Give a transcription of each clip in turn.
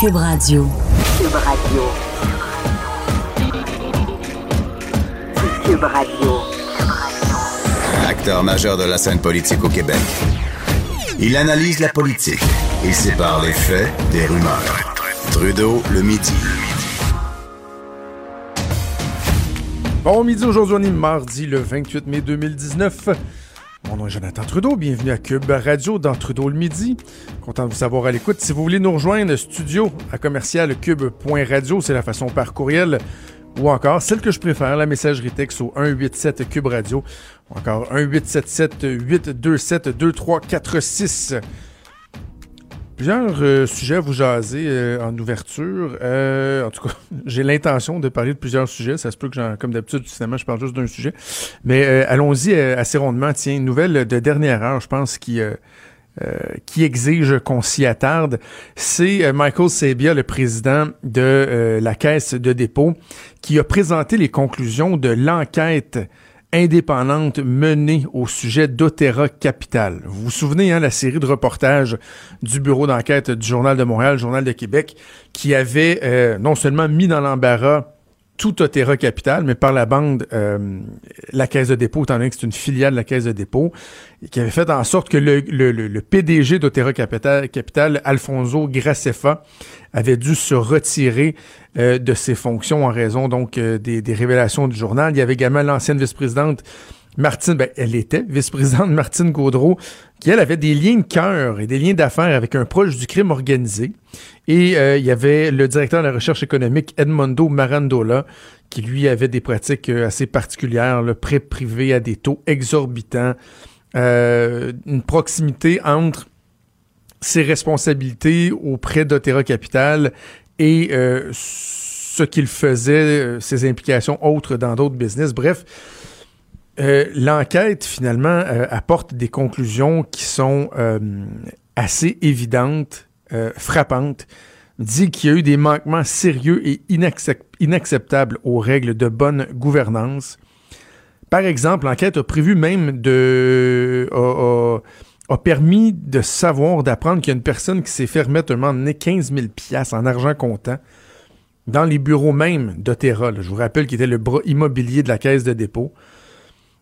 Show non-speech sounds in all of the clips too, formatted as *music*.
Cube Radio. Cube Radio. Cube Radio. Acteur majeur de la scène politique au Québec. Il analyse la politique et sépare les faits des rumeurs. Trudeau le midi. Bon midi aujourd'hui, on est mardi le 28 mai 2019. Mon nom est Jonathan Trudeau, bienvenue à Cube Radio dans Trudeau le midi. Content de vous savoir à l'écoute. Si vous voulez nous rejoindre, studio à commercial cube.radio, c'est la façon par courriel ou encore celle que je préfère, la messagerie texte au 187 Cube Radio ou encore 1877 827 2346. Plusieurs euh, sujets à vous jaser euh, en ouverture. Euh, en tout cas, *laughs* j'ai l'intention de parler de plusieurs sujets. Ça se peut que, comme d'habitude, finalement, je parle juste d'un sujet. Mais euh, allons-y euh, assez rondement. Tiens, une nouvelle de dernière heure, je pense, qui, euh, qui exige qu'on s'y attarde. C'est Michael Sabia, le président de la Caisse de dépôt, qui a présenté les conclusions de l'enquête indépendante menée au sujet d'Otera Capital. Vous vous souvenez, hein, la série de reportages du bureau d'enquête du Journal de Montréal, Journal de Québec, qui avait euh, non seulement mis dans l'embarras tout Otera Capital, mais par la bande, euh, la Caisse de dépôt, étant donné que c'est une filiale de la Caisse de dépôt, qui avait fait en sorte que le, PDG d'Otera Capital, Capital, Alfonso Gracefa, avait dû se retirer euh, de ses fonctions en raison donc euh, des révélations du journal. Il y avait également l'ancienne vice-présidente Martine, ben, elle était vice-présidente Martine Gaudreau, qui elle avait des liens de cœur et des liens d'affaires avec un proche du crime organisé. Et euh, il y avait le directeur de la recherche économique Edmondo Marandola, qui lui avait des pratiques euh, assez particulières, le prêt privé à des taux exorbitants, euh, une proximité entre ses responsabilités auprès d'Otera Capital et ce qu'il faisait, ses implications autres dans d'autres business. Bref, euh, l'enquête finalement euh, apporte des conclusions qui sont euh, assez évidentes, frappantes, dit qu'il y a eu des manquements sérieux et inaccep- inacceptables aux règles de bonne gouvernance. Par exemple, l'enquête a prévu même de... a- a- a permis de savoir, d'apprendre qu'il y a une personne qui s'est fait remettre un moment donné 15 000 piastres en argent comptant dans les bureaux même d'Otera. Je vous rappelle qu'il était le bras immobilier de la caisse de dépôt.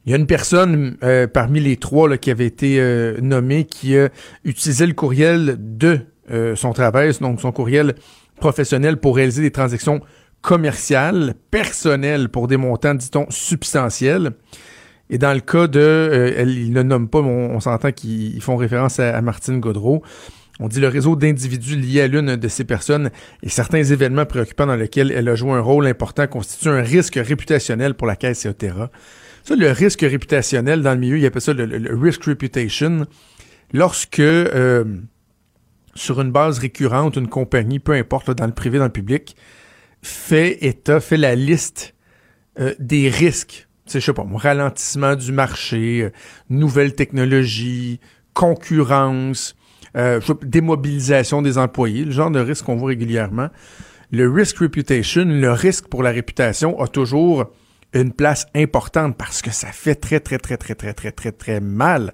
Il y a une personne euh, parmi les trois là, qui avait été euh, nommée qui a utilisé le courriel de euh, son travail, donc son courriel professionnel pour réaliser des transactions commerciales, personnelles pour des montants, dit-on, substantiels. Et dans le cas de, euh, elle, il ne nomme pas, mais on, s'entend qu'ils ils font référence à, Martine Gaudreau. On dit le réseau d'individus liés à l'une de ces personnes et certains événements préoccupants dans lesquels elle a joué un rôle important constituent un risque réputationnel pour la Caisse et. Ça, le risque réputationnel dans le milieu, il appelle ça le, le- le risk reputation. Lorsque, euh, sur une base récurrente, une compagnie, peu importe, là, dans le privé, dans le public, fait état, fait la liste euh, des risques. Je sais pas, ralentissement du marché, euh, nouvelles technologies, concurrence, euh, démobilisation des employés, le genre de risque qu'on voit régulièrement. Le risk reputation, le risque pour la réputation a toujours une place importante parce que ça fait très, très, très, très, très, très, très, très mal.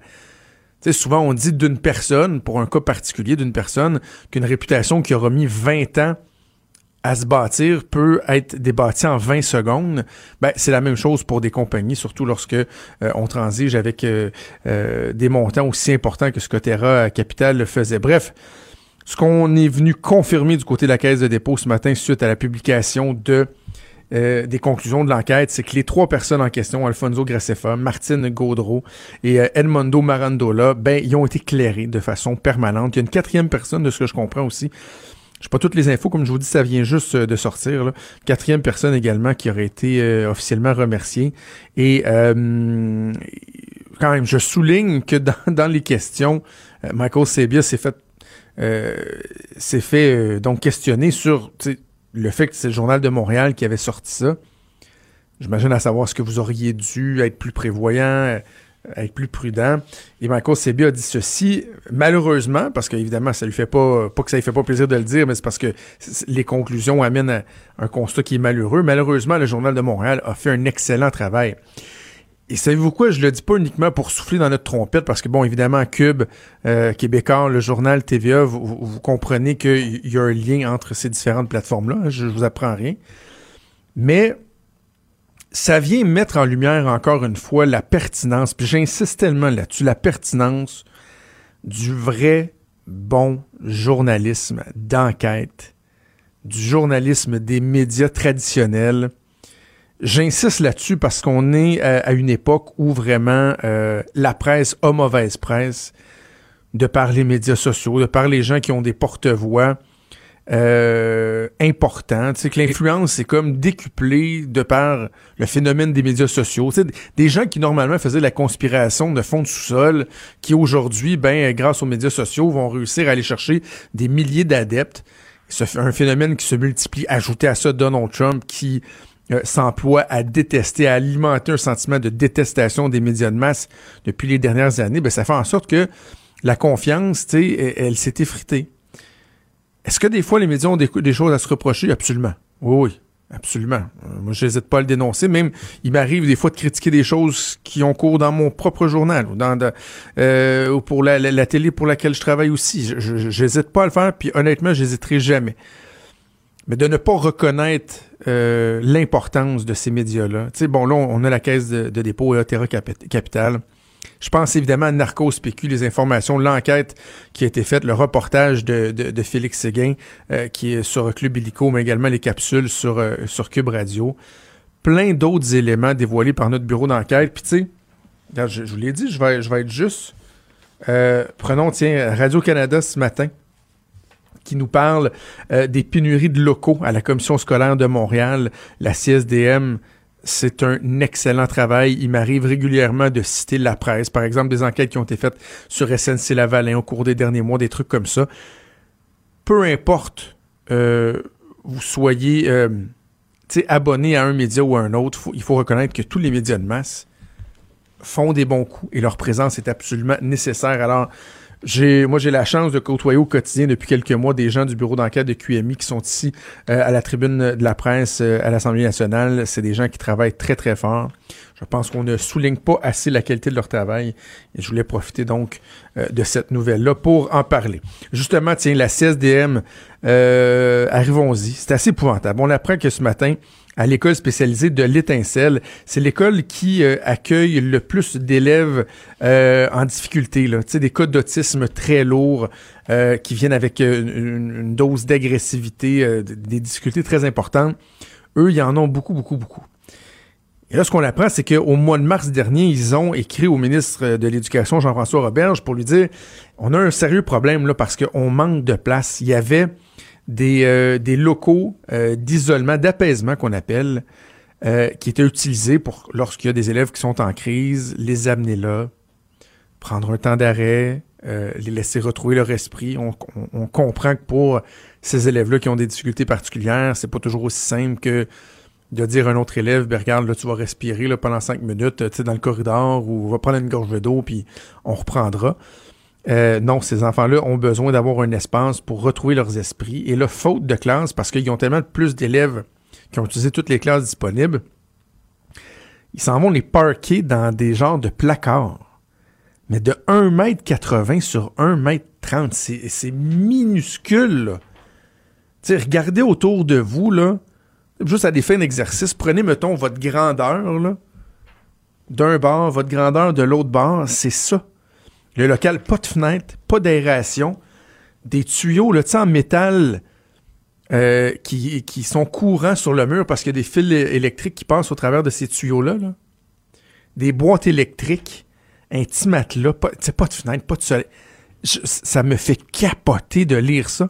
Tu souvent, on dit d'une personne, pour un cas particulier d'une personne, qu'une réputation qui aura mis 20 ans à se bâtir peut être débâtie en 20 secondes. Ben, c'est la même chose pour des compagnies, surtout lorsque euh, on transige avec euh, euh, des montants aussi importants que ce que Terra Capital le faisait. Bref, ce qu'on est venu confirmer du côté de la Caisse de dépôt ce matin suite à la publication de euh, des conclusions de l'enquête, c'est que les trois personnes en question, Alfonso Gracefa, Martine Gaudreau et euh, Edmondo Marandola, ben, ils ont été clairés de façon permanente. Il y a une quatrième personne, de ce que je comprends aussi. Je pas toutes les infos, comme je vous dis, ça vient juste euh, de sortir. Là. Quatrième personne également qui aurait été euh, officiellement remerciée. Et quand même, je souligne que dans, *laughs* les questions, Michael Sabia s'est fait s'est fait donc questionner sur le fait que c'est le journal de Montréal qui avait sorti ça. J'imagine à savoir ce que vous auriez dû être plus prévoyant, euh, être plus prudent. Et Michael Sebia a dit ceci, malheureusement, parce qu'évidemment, ça lui fait pas, pas que ça lui fait pas plaisir de le dire, mais c'est parce que les conclusions amènent à un constat qui est malheureux. Malheureusement, le Journal de Montréal a fait un excellent travail. Et savez-vous quoi? Je le dis pas uniquement pour souffler dans notre trompette, parce que, bon, évidemment, Cube, euh, Québécois, le journal TVA, vous, comprenez qu'il y a un lien entre ces différentes plateformes-là. Hein, je, je vous apprends rien. Mais ça vient mettre en lumière encore une fois la pertinence, puis j'insiste tellement là-dessus, la pertinence du vrai bon journalisme d'enquête, du journalisme des médias traditionnels. J'insiste là-dessus parce qu'on est à, une époque où vraiment euh, la presse a mauvaise presse, de par les médias sociaux, de par les gens qui ont des porte-voix euh, importants. Tu sais, que l'influence est comme décuplée de par le phénomène des médias sociaux. Tu sais, des gens qui normalement faisaient la conspiration de fond de sous-sol, qui aujourd'hui, ben, grâce aux médias sociaux, vont réussir à aller chercher des milliers d'adeptes. C'est un phénomène qui se multiplie. Ajouté à ça Donald Trump qui euh, s'emploie à détester, à alimenter un sentiment de détestation des médias de masse depuis les dernières années, ben, ça fait en sorte que la confiance, elle, elle s'est effritée. Est-ce que des fois les médias ont des, choses à se reprocher? Absolument. Oui. Absolument. Euh, moi, je n'hésite pas à le dénoncer. Même, il m'arrive des fois de critiquer des choses qui ont cours dans mon propre journal ou euh, ou pour la, télé pour laquelle je travaille aussi. Je n'hésite pas à le faire, puis honnêtement, j'hésiterai jamais mais de ne pas reconnaître euh, l'importance de ces médias-là. Tu sais, bon, là, on a la caisse de, dépôt et Otera Capital. Je pense évidemment à Narcos PQ, les informations, l'enquête qui a été faite, le reportage de, de, Félix Séguin, euh, qui est sur Club Illico, mais également les capsules sur, euh, sur Cube Radio. Plein d'autres éléments dévoilés par notre bureau d'enquête. Puis tu sais, je, je vous l'ai dit, je vais, je vais être juste. Prenons, tiens, Radio-Canada ce matin qui nous parle euh, des pénuries de locaux à la commission scolaire de Montréal, la CSDM. C'est un excellent travail. Il m'arrive régulièrement de citer la presse, par exemple des enquêtes qui ont été faites sur SNC Lavalin au cours des derniers mois, des trucs comme ça. Peu importe euh, vous soyez euh, abonné à un média ou à un autre, il faut reconnaître que tous les médias de masse font des bons coups et leur présence est absolument nécessaire. Alors, j'ai, moi, j'ai la chance de côtoyer au quotidien depuis quelques mois des gens du bureau d'enquête de QMI qui sont ici euh, à la tribune de la presse euh, à l'Assemblée nationale. C'est des gens qui travaillent très, très fort. Je pense qu'on ne souligne pas assez la qualité de leur travail. Et je voulais profiter donc euh, de cette nouvelle-là pour en parler. Justement, tiens, la CSDM, arrivons-y. C'est assez épouvantable. On apprend que ce matin, à l'école spécialisée de l'Étincelle. C'est l'école qui euh, accueille le plus d'élèves euh, en difficulté, là. des cas d'autisme très lourds euh, qui viennent avec une, une dose d'agressivité, des difficultés très importantes. Eux, ils en ont beaucoup, beaucoup, beaucoup. Et là, ce qu'on apprend, c'est qu'au mois de mars dernier, ils ont écrit au ministre de l'Éducation, Jean-François Roberge, pour lui dire on a un sérieux problème là parce qu'on manque de place. Il y avait des, euh, des locaux euh, d'isolement, d'apaisement qu'on appelle, euh, qui étaient utilisés pour, lorsqu'il y a des élèves qui sont en crise, les amener là, prendre un temps d'arrêt, les laisser retrouver leur esprit. On, on, on comprend que pour ces élèves-là qui ont des difficultés particulières, c'est pas toujours aussi simple que de dire à un autre élève, ben regarde, là, tu vas respirer pendant cinq minutes, tu dans le corridor, ou va prendre une gorge d'eau, puis on reprendra. Euh, non, ces enfants-là ont besoin d'avoir un espace pour retrouver leurs esprits. Et là, faute de classe, parce qu'ils ont tellement plus d'élèves qui ont utilisé toutes les classes disponibles, ils s'en vont les parquer dans des genres de placards. Mais de 1m80 sur 1m30, c'est minuscule. Là. regardez autour de vous, là, juste à des fins d'exercice, prenez, mettons, votre grandeur, là, d'un bord, votre grandeur de l'autre bord, c'est ça. Le local, pas de fenêtre, pas d'aération, des tuyaux là, en métal euh, qui, qui, sont courants sur le mur parce qu'il y a des fils électriques qui passent au travers de ces tuyaux-là. Des boîtes électriques, un petit matelas, pas, pas de fenêtre, pas de soleil. ça me fait capoter de lire ça.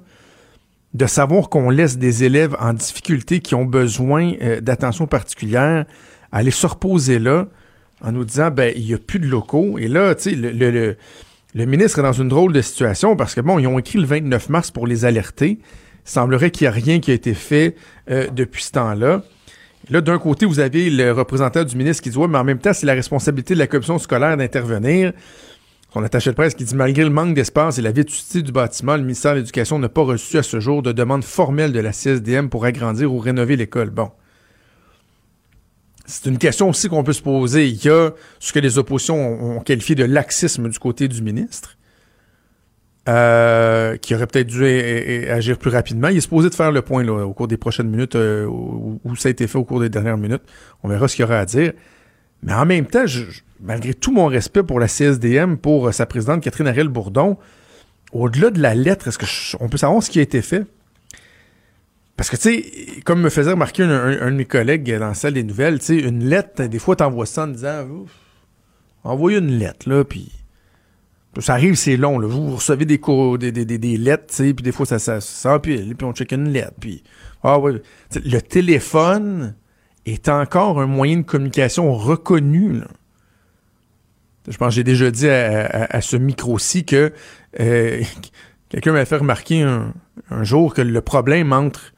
De savoir qu'on laisse des élèves en difficulté qui ont besoin euh, d'attention particulière aller se reposer là en nous disant ben il n'y a plus de locaux. Et là, tu sais, le, le, le, ministre est dans une drôle de situation parce que bon, ils ont écrit le 29 mars pour les alerter. Il semblerait qu'il n'y a rien qui a été fait euh, depuis ce temps-là. Là, d'un côté, vous avez le représentant du ministre qui dit Ouais, mais en même temps, c'est la responsabilité de la commission scolaire d'intervenir. Son attaché de presse qui dit Malgré le manque d'espace et la vétusté du bâtiment, le ministère de l'Éducation n'a pas reçu à ce jour de demande formelle de la CSDM pour agrandir ou rénover l'école. Bon. C'est une question aussi qu'on peut se poser. Il y a ce que les oppositions ont, qualifié de laxisme du côté du ministre, euh, qui aurait peut-être dû agir plus rapidement. Il est supposé de faire le point là, au cours des prochaines minutes, euh, où, ça a été fait au cours des dernières minutes. On verra ce qu'il y aura à dire. Mais en même temps, malgré tout mon respect pour la CSDM, pour euh, sa présidente Catherine Ariel Bourdon, au-delà de la lettre, est-ce qu'on peut savoir ce qui a été fait? Parce que, tu sais, comme me faisait remarquer un, de mes collègues dans la salle des nouvelles, tu sais, une lettre, des fois, t'envoies ça en disant, envoyez une lettre, là, puis ça arrive, c'est long, là. Vous, recevez des, des, des, des, lettres, tu sais, puis des fois, ça, ça, s'empile, puis on check une lettre, puis... Ah ouais. le téléphone est encore un moyen de communication reconnu, là. Je pense que j'ai déjà dit à, ce micro-ci que euh, *laughs* quelqu'un m'a fait remarquer un, un, jour que le problème entre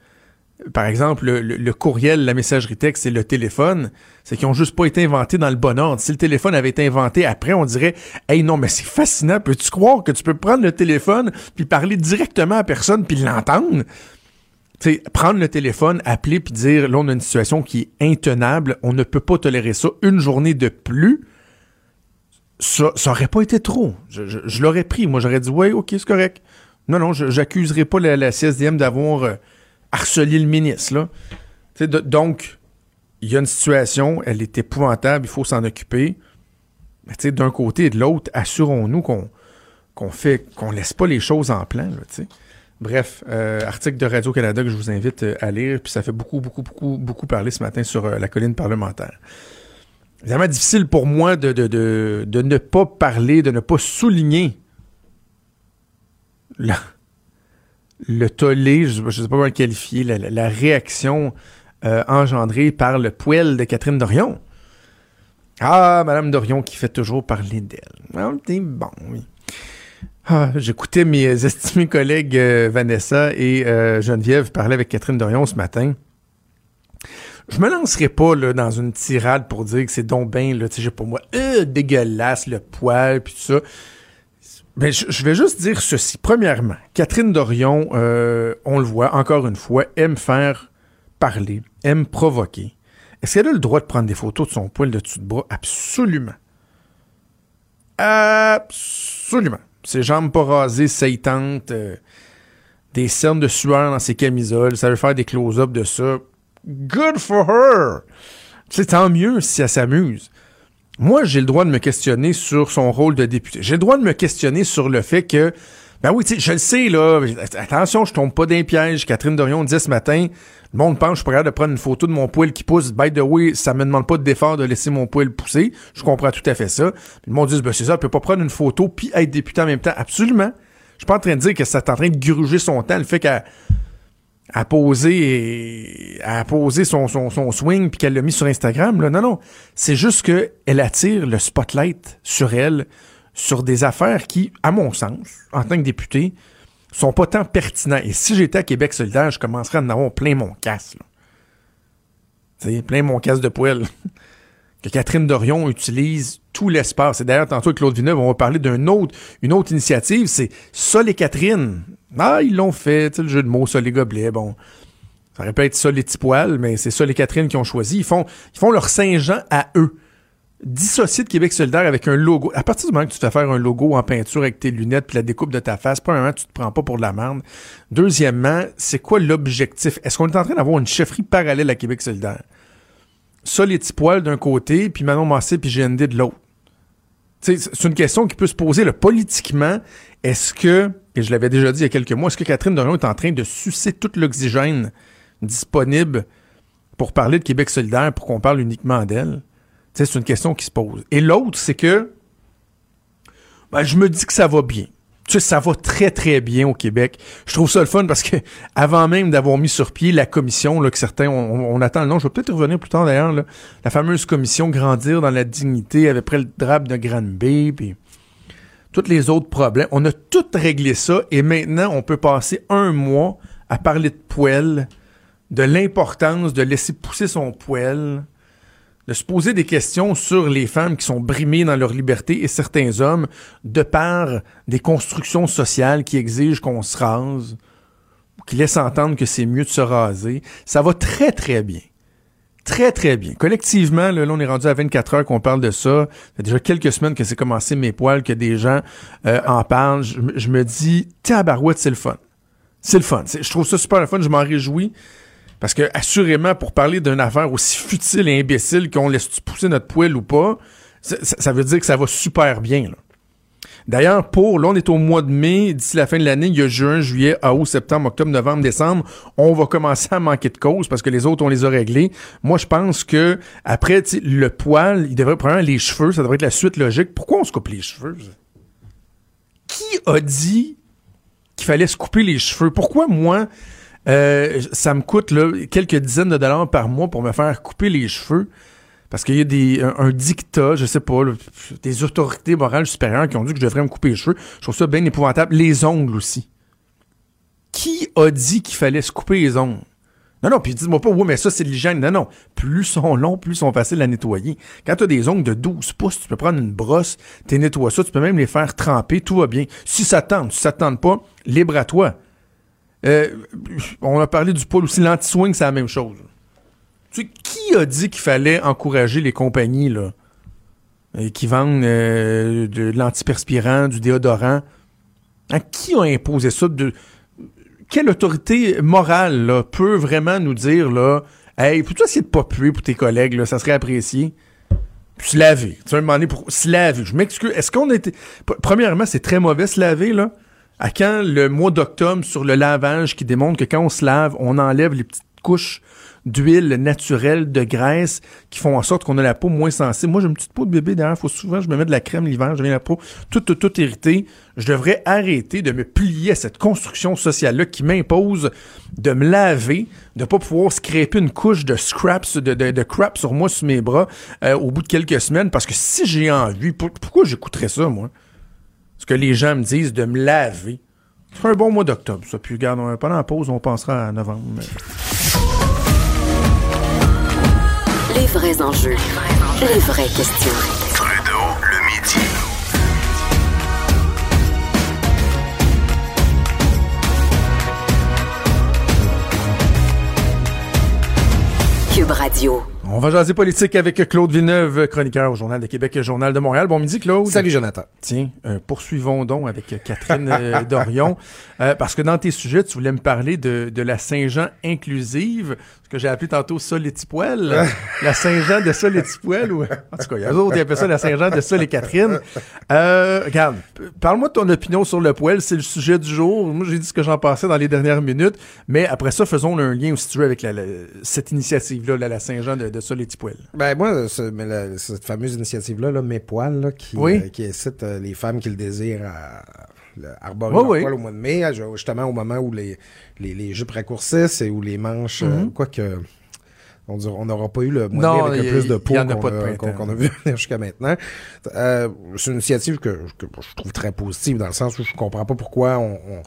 par exemple, le, courriel, la messagerie texte et le téléphone, c'est qu'ils ont juste pas été inventés dans le bon ordre. Si le téléphone avait été inventé après, on dirait Hey non, mais c'est fascinant, peux-tu croire que tu peux prendre le téléphone puis parler directement à personne puis l'entendre? sais, prendre le téléphone, appeler puis dire là on a une situation qui est intenable, on ne peut pas tolérer ça une journée de plus. Ça, ça pas été trop. Je, l'aurais pris. Moi, j'aurais dit ouais, ok, c'est correct. Non, non, j'accuserai pas la, la CSDM d'avoir euh, harceler le ministre. Là. donc, il y a une situation, elle est épouvantable, il faut s'en occuper. Mais d'un côté et de l'autre, assurons-nous qu'on qu'on fait qu'on laisse pas les choses en plan. Là, Bref, euh, article de Radio-Canada que je vous invite euh, à lire, puis ça fait beaucoup, beaucoup, beaucoup, beaucoup parler ce matin sur euh, la colline parlementaire. Vraiment difficile pour moi de, de, de, de, ne pas parler, de ne pas souligner là le tollé, je ne sais pas comment le qualifier, la, réaction euh, engendrée par le poêle de Catherine Dorion. Ah, Madame Dorion qui fait toujours parler d'elle. Ah, bon, oui. Ah, j'écoutais mes *laughs* estimés collègues euh, Vanessa et euh, Geneviève parler avec Catherine Dorion ce matin. Je me lancerai pas dans une tirade pour dire que c'est donc bien, là, pour moi, dégueulasse, le poil, puis ça. Ben, je vais juste dire ceci. Premièrement, Catherine Dorion, euh, on le voit encore une fois, aime faire parler, aime provoquer. Est-ce qu'elle a le droit de prendre des photos de son poil de dessus de bras? Absolument. Absolument. Ses jambes pas rasées, saillantes, euh, des cernes de sueur dans ses camisoles, ça veut faire des close-ups de ça. Good for her! C'est tant mieux si elle s'amuse moi, j'ai le droit de me questionner sur son rôle de député. J'ai le droit de me questionner sur le fait que, ben oui, je le sais, là, attention, je tombe pas d'un piège. Catherine Dorion disait ce matin, le monde pense que je capable de prendre une photo de mon poil qui pousse. By the way, ça me demande pas d'effort de laisser mon poil pousser. Je comprends tout à fait ça. Le monde dit, ben c'est ça, elle peut pas prendre une photo puis être député en même temps. Absolument. Je suis pas en train de dire que ça est en train de gruger son temps, le fait qu'elle à poser son, son, swing puis qu'elle l'a mis sur Instagram. Là. Non, non. C'est juste qu'elle attire le spotlight sur elle, sur des affaires qui, à mon sens, en tant que député, sont pas tant pertinents. Et si j'étais à Québec solidaire, je commencerais à en avoir plein mon casse. Tu plein mon casse de poêle. *laughs* Catherine Dorion utilise tout l'espace. Et d'ailleurs, tantôt avec Claude Villeneuve, on va parler d'une autre, une autre initiative, c'est Sol et Catherine. Ah, ils l'ont fait, tu sais, le jeu de mots, Sol et Gobelet, bon. Ça aurait pu être Sol et Petit mais c'est Sol et Catherine qui ont choisi. Ils font, ils font leur Saint-Jean à eux. Dissocier de Québec solidaire avec un logo. À partir du moment que tu te fais faire un logo en peinture avec tes lunettes puis la découpe de ta face, premièrement, tu te prends pas pour de la merde. Deuxièmement, c'est quoi l'objectif? Est-ce qu'on est en train d'avoir une chefferie parallèle à Québec solidaire? Sol et Petit d'un côté, puis Manon Massé puis GND de l'autre. C'est une question qui peut se poser politiquement. Est-ce que, et je l'avais déjà dit il y a quelques mois, est-ce que Catherine Dorion est en train de sucer tout l'oxygène disponible pour parler de Québec solidaire, pour qu'on parle uniquement d'elle? C'est une question qui se pose. Et l'autre, c'est que ben, je me dis que ça va bien tu sais, ça va très, très bien au Québec. Je trouve ça le fun parce que avant même d'avoir mis sur pied la commission, là, que certains, on, attend le nom, je vais peut-être revenir plus tard d'ailleurs, la fameuse commission Grandir dans la dignité avec près le drap de Granby, puis tous les autres problèmes. On a tout réglé ça et maintenant, on peut passer un mois à parler de poêle, de l'importance de laisser pousser son poêle, de se poser des questions sur les femmes qui sont brimées dans leur liberté et certains hommes de par des constructions sociales qui exigent qu'on se rase, qui laissent entendre que c'est mieux de se raser. Ça va très, très bien. très, très bien. Collectivement, là, on est rendu à 24 heures qu'on parle de ça. Ça fait déjà quelques semaines que c'est commencé mes poils, que des gens euh, en parlent. Je, me- dis, tabarouette, c'est le fun. C'est le fun. Je trouve ça super le fun. Je m'en réjouis. Parce que, assurément, pour parler d'une affaire aussi futile et imbécile qu'on laisse pousser notre poil ou pas, ça, veut dire que ça va super bien. D'ailleurs, pour, là, on est au mois de mai, d'ici la fin de l'année, il y a juin, juillet, août, septembre, octobre, novembre, décembre, on va commencer à manquer de cause parce que les autres, on les a réglés. Moi, je pense que, après, le poil, il devrait prendre les cheveux, ça devrait être la suite logique. Pourquoi on se coupe les cheveux? Qui a dit qu'il fallait se couper les cheveux? Pourquoi, moi, euh, ça me coûte quelques dizaines de dollars par mois pour me faire couper les cheveux? Parce qu'il y a des, un, dictat, je sais pas, des autorités morales supérieures qui ont dit que je devrais me couper les cheveux. Je trouve ça bien épouvantable. Les ongles aussi. Qui a dit qu'il fallait se couper les ongles? Non, non, puis dis-moi pas, oui, mais ça, c'est de l'hygiène. Non, non. Plus sont longs, plus sont faciles à nettoyer. Quand tu as des ongles de 12 pouces, tu peux prendre une brosse, tu nettoies ça, tu peux même les faire tremper, tout va bien. Si ça tente, si ça te tente pas, libre à toi. Euh, on a parlé du poil aussi, l'anti-swing, c'est la même chose. Tu sais, qui a dit qu'il fallait encourager les compagnies là, euh, qui vendent euh, de l'antiperspirant, du déodorant? Hein, qui a imposé ça? De, quelle autorité morale peut vraiment nous dire là, Hey, peux-tu essayer de pas puer pour tes collègues, là, ça serait apprécié? Puis se laver. Tu vas me demander pour se laver. Je m'excuse. Est-ce qu'on était. Premièrement, c'est très mauvais se laver, là? À quand le mois d'octobre sur le lavage qui démontre que quand on se lave, on enlève les petites couches d'huile naturelle, de graisse, qui font en sorte qu'on a la peau moins sensible? Moi, j'ai une petite peau de bébé derrière. Faut souvent, je me mets de la crème l'hiver, je viens la peau toute, toute, irritée. Je devrais arrêter de me plier à cette construction sociale-là qui m'impose de me laver, de pas pouvoir scraper une couche de scraps, de, de, crap sur moi, sur mes bras, euh, au bout de quelques semaines, parce que si j'ai envie, pour- pourquoi j'écouterais ça, moi? Ce que les gens me disent de me laver. C'est un bon mois d'octobre, ça. Puis, regarde, on- pendant la pause, on pensera à novembre. Les vrais enjeux. Les vraies questions. Trudeau, le midi. Cube Radio. On va jaser politique avec Claude Villeneuve, chroniqueur au Journal de Québec et Journal de Montréal. Bon midi, Claude. Salut Jonathan. Tiens, euh, poursuivons donc avec Catherine euh, Dorion, *laughs* Euh, parce que dans tes sujets, tu voulais me parler de, de la Saint-Jean inclusive, ce que j'ai appelé tantôt les petits poils. *laughs* la Saint-Jean de les petits poils. Ou... En tout cas, il y a d'autres qui appellent ça la Saint-Jean de ça les Catherine. Euh, regarde, parle-moi de ton opinion sur le poil, c'est le sujet du jour. Moi, j'ai dit ce que j'en pensais dans les dernières minutes, mais après ça, faisons un lien aussi tu veux, avec la- la- cette initiative-là, la, la Saint-Jean de, de les petits poils. Ben moi, ce- mais la- cette fameuse initiative-là, là, Mes Poils, là, qui, Oui. euh, qui incite euh, les femmes qui le désirent à le- arborer Oui, oui. au mois de mai, justement au moment où les, les, les jupes raccourcissent et où les manches, euh, quoique on n'aura pas eu le mois de mai avec y- le plus de peau qu'on a, qu'on a vu *laughs* venir jusqu'à maintenant. Euh, c'est une initiative que, que je trouve très positive dans le sens où je comprends pas pourquoi on... on-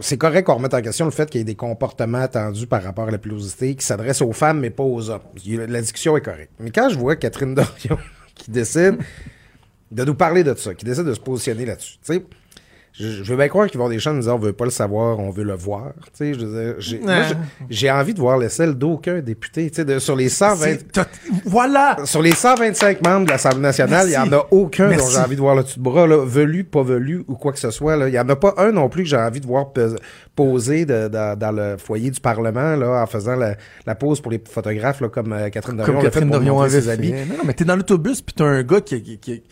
c'est correct qu'on remette en question le fait qu'il y ait des comportements attendus par rapport à la pilosité qui s'adressent aux femmes, mais pas aux hommes. La discussion est correcte. Mais quand je vois Catherine Dorion *laughs* qui décide de nous parler de ça, qui décide de se positionner là-dessus, tu sais, je, je veux bien croire qu'ils vont des gens nous dire on veut pas le savoir, on veut le voir. Tu sais, j'ai, j'ai- envie de voir l'aisselle d'aucun député. Tu sais, de- sur les 120, C'est- t'as- Voilà! sur les 125 membres de l'Assemblée nationale, il n'y en a aucun dont j'ai envie de voir le dessus de bras, là, velu, pas velu ou quoi que ce soit. Il n'y en a pas un non plus que j'ai envie de voir poser de- dans- dans le foyer du Parlement là, en faisant la, la pose pour les photographes là, comme euh, Catherine Dorion Comme Catherine Dorion avait ses habits. Non, non, mais t'es dans l'autobus puis t'as un gars qui, qui, qui-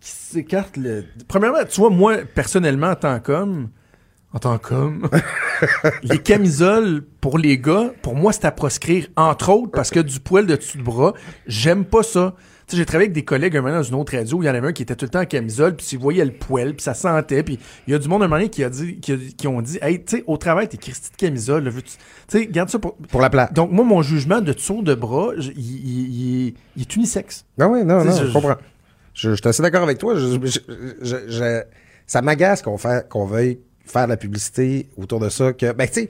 qui s'écarte le. Premièrement, tu vois, moi, personnellement, en tant qu'homme, en tant qu'homme, *laughs* les camisoles pour les gars, pour moi, c'est à proscrire, entre autres, parce que du poil de dessus de bras, j'aime pas ça. Tu sais, j'ai travaillé avec des collègues un moment dans une autre radio, où il y en avait un qui était tout le temps en camisole, puis tu voyais le poil, puis ça sentait, puis il y a du monde un moment donné qui a dit, qui, a- qui ont dit, hey, tu sais, au travail, t'es Christy de camisole, là, tu sais, garde ça pour, Pour la plate. donc, moi, mon jugement de dessous de bras, il, il- il- il est unisexe. Non, oui, non, non, je- comprends. Je, je suis assez d'accord avec toi. Je, je- je- je- ça m'agace qu'on veuille faire de la publicité autour de ça. Que, ben, tu sais,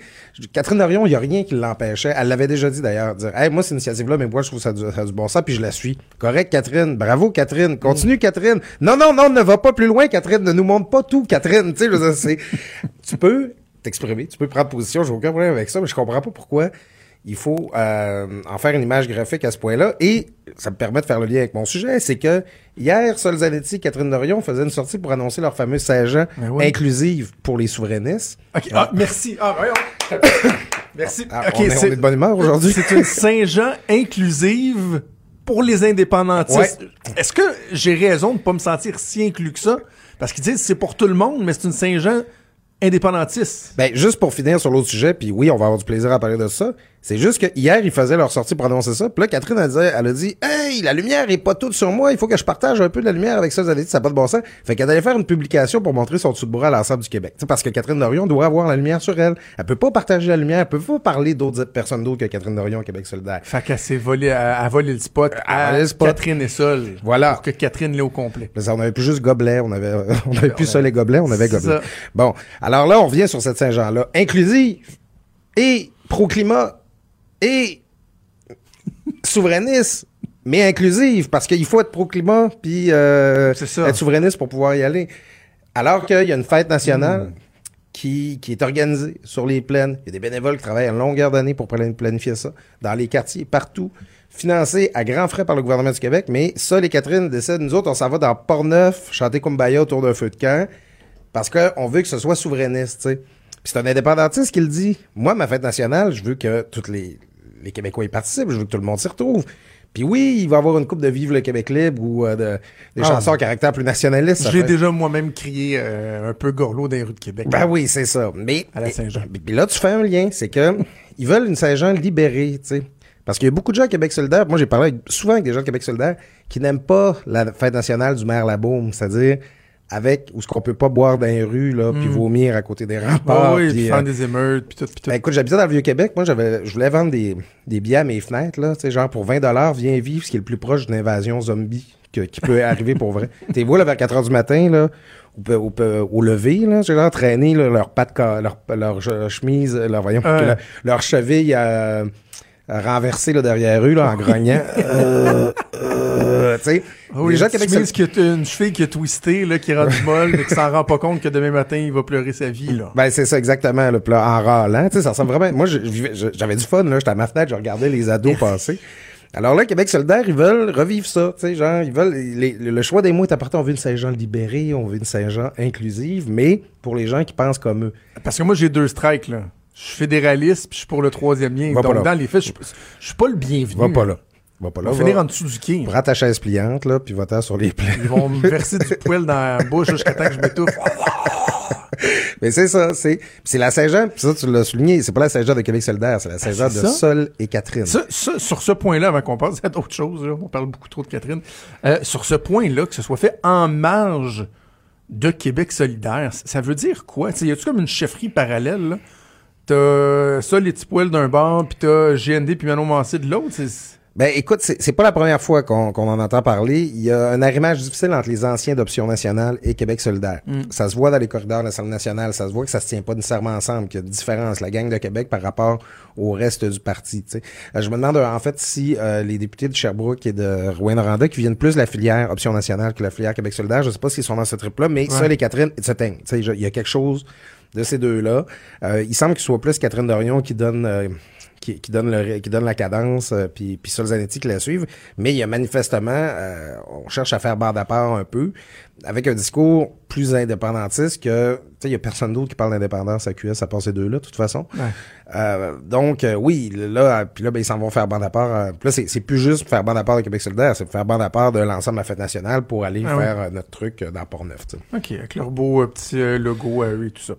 Catherine Dorion, il n'y a rien qui l'empêchait. Elle l'avait déjà dit d'ailleurs. Dire, hey, moi, cette initiative-là, mais moi, je trouve ça, du- ça du bon sens, puis je la suis. Correct, Catherine. Bravo, Catherine. Continue, Catherine. Non, non, non, ne va pas plus loin, Catherine. Ne nous montre pas tout, Catherine. Tu sais, *laughs* tu peux t'exprimer, tu peux prendre position, j'ai aucun problème avec ça, mais je comprends pas pourquoi il faut euh, en faire une image graphique à ce point-là. Et ça me permet de faire le lien avec mon sujet, c'est que hier, Sol Zanetti et Catherine Dorion faisaient une sortie pour annoncer leur fameux Saint-Jean oui. inclusive pour les souverainistes. OK, ah, merci. Ah, voyons. *coughs* merci. Ah, on, est, c'est- on est de bonne humeur aujourd'hui. C'est une Saint-Jean inclusive pour les indépendantistes. Est-ce que j'ai raison de pas me sentir si inclus que ça? Parce qu'ils disent c'est pour tout le monde, mais c'est une Saint-Jean indépendantiste. Ben, juste pour finir sur l'autre sujet, puis oui, on va avoir du plaisir à parler de ça. C'est juste que hier, ils faisaient leur sortie pour annoncer ça. Puis là, Catherine, elle, disait- elle a dit Hey, la lumière est pas toute sur moi, il faut que je partage un peu de la lumière avec ça. Vous avez dit, ça n'a pas de bon sens. Fait qu'elle allait faire une publication pour montrer son dessous de bras à l'ensemble du Québec. Tu sais, parce que Catherine Dorion doit avoir la lumière sur elle. Elle peut pas partager la lumière, elle peut pas parler d'autres personnes d'autres que Catherine Dorion au Québec solidaire. Fait qu'elle s'est volée, elle a volé le spot à le spot. Catherine et Sol. Voilà. Pour que Catherine l'ait au complet. Mais ça, on avait plus juste gobelet, on avait, on avait plus ça les gobelets, on avait gobelet. Bon, alors là, on revient sur cette Saint-Jean-là, inclusive et pro-climat et souverainiste, mais inclusive, parce qu'il faut être pro-climat puis euh, être souverainiste pour pouvoir y aller. Alors qu'il y a une fête nationale Hmm. qui, qui est organisée sur les plaines. Il y a des bénévoles qui travaillent à longueur d'année pour plan- planifier ça, dans les quartiers, partout, financé à grands frais par le gouvernement du Québec. Mais ça, les Catherine décident, nous autres, on s'en va dans Port-Neuf, chanter Kumbaya autour d'un feu de camp, parce qu'on veut que ce soit souverainiste, tu sais. Puis c'est un indépendantiste qui le dit. Moi, ma fête nationale, je veux que tous les, les Québécois y participent, je veux que tout le monde s'y retrouve. Puis oui, il va y avoir une coupe de Vive le Québec libre ou euh, de- des Ah. chansons à caractère plus nationaliste. J'ai déjà moi-même crié euh, un peu gorlot dans les rues de Québec. ben oui, c'est ça. Mais À la Saint-Jean. Puis là, tu fais un lien, c'est que ils veulent une Saint-Jean libérée, tu sais. Parce qu'il y a beaucoup de gens à Québec solidaire. Moi, j'ai parlé avec- souvent avec des gens de Québec solidaire qui n'aiment pas la fête nationale du maire Labaume, c'est-à-dire avec où ce qu'on peut pas boire dans les rues là, puis vomir à côté des remparts. oui, puis, puis euh, faire des émeutes, puis tout, puis tout. ben, écoute, j'habitais dans le Vieux-Québec. Moi, j'avais, je voulais vendre des, des billets à mes fenêtres, là. Tu sais, genre, pour 20 viens vivre ce qui est le plus proche d'une invasion zombie que- qui peut arriver pour vrai. *laughs* T'es vois, là, vers 4 heures du matin, là, au, au, au lever, là, j'ai genre traîné, là, leurs pattes, ca- leur, leur che- chemise, leur, voyons, leur, leur cheville, euh, renversée, là, derrière eux, là, en grognant. *laughs* Euh, euh, tu sais. Ah oui, les gens Québec chemise qui a- une cheville qui a twisté, là, qui est rendue molle, mais qui s'en rend pas *laughs* compte que demain matin, il va pleurer sa vie, là. Ben, c'est ça, exactement. Puis là, en râlant, tu sais, ça ressemble vraiment. Moi, j'avais du fun, là. J'étais à ma fenêtre, je regardais les ados *laughs* passer. Alors là, Québec solidaire, ils veulent revivre ça, tu sais, genre, ils veulent. les- le choix des mots est important. On veut une Saint-Jean libérée, on veut une Saint-Jean inclusive, mais pour les gens qui pensent comme eux. Parce que moi, j'ai deux strikes, là. Je suis fédéraliste, puis je suis pour le troisième lien. Va Donc, dans les faits, je je suis pas le bienvenu. Va pas là. Va pas On là. va Va, finir en dessous du quai. Prends ta chaise pliante, là, puis va-t'en sur les plaies. Ils vont me verser du poil dans la bouche jusqu'à temps que je m'étouffe. *laughs* Mais c'est ça, c'est. c'est la Saint-Jean, puis ça, tu l'as souligné, c'est pas la Saint-Jean de Québec solidaire, c'est la Saint-Jean c'est de ça? Sol et Catherine. Ça, ça, sur ce point-là, avant qu'on passe à d'autres choses, là, on parle beaucoup trop de Catherine, euh, sur ce point-là, que ce soit fait en marge de Québec solidaire, ça veut dire quoi? T'sais, y a-tu comme une chefferie parallèle? là? T'as ça, les petits poils d'un bord, puis t'as GND puis Manon Mancé de l'autre? Ben écoute, c'est pas la première fois qu'on en entend parler. Il y a un arrimage difficile entre les anciens d'Option nationale et Québec solidaire. Ça se voit dans les corridors de l'Assemblée nationale, ça se voit que ça se tient pas nécessairement ensemble, qu'il y a une différence, la gang de Québec par rapport au reste du parti. Euh, je me demande euh, en fait si euh, les députés de Sherbrooke et de Rouen-Noranda, qui viennent plus de la filière Option nationale que la filière Québec solidaire, je sais pas s'ils sont dans ce trip-là, mais ça, les Catherine. Tu sais, je- il y a quelque chose de ces deux-là. Euh, il semble qu'il soit plus Catherine Dorion qui donne... euh, qui, qui donne le, qui donne la cadence, euh, puis, puis Sol Zanetti qui la suivent. Mais il y a manifestement, euh, on cherche à faire barre à part un peu, avec un discours plus indépendantiste que, tu sais, il y a personne d'autre qui parle d'indépendance à QS à part ces deux-là, de toute façon. Euh, donc, euh, oui, là, puis là, ben, ils s'en vont faire bande à part. euh, là, c'est, c'est plus juste faire bande à part de Québec solidaire, c'est faire bande à part de l'ensemble de la fête nationale pour aller Ah faire notre truc dans Port-Neuf. OK, avec leur beau petit logo à eux et tout ça.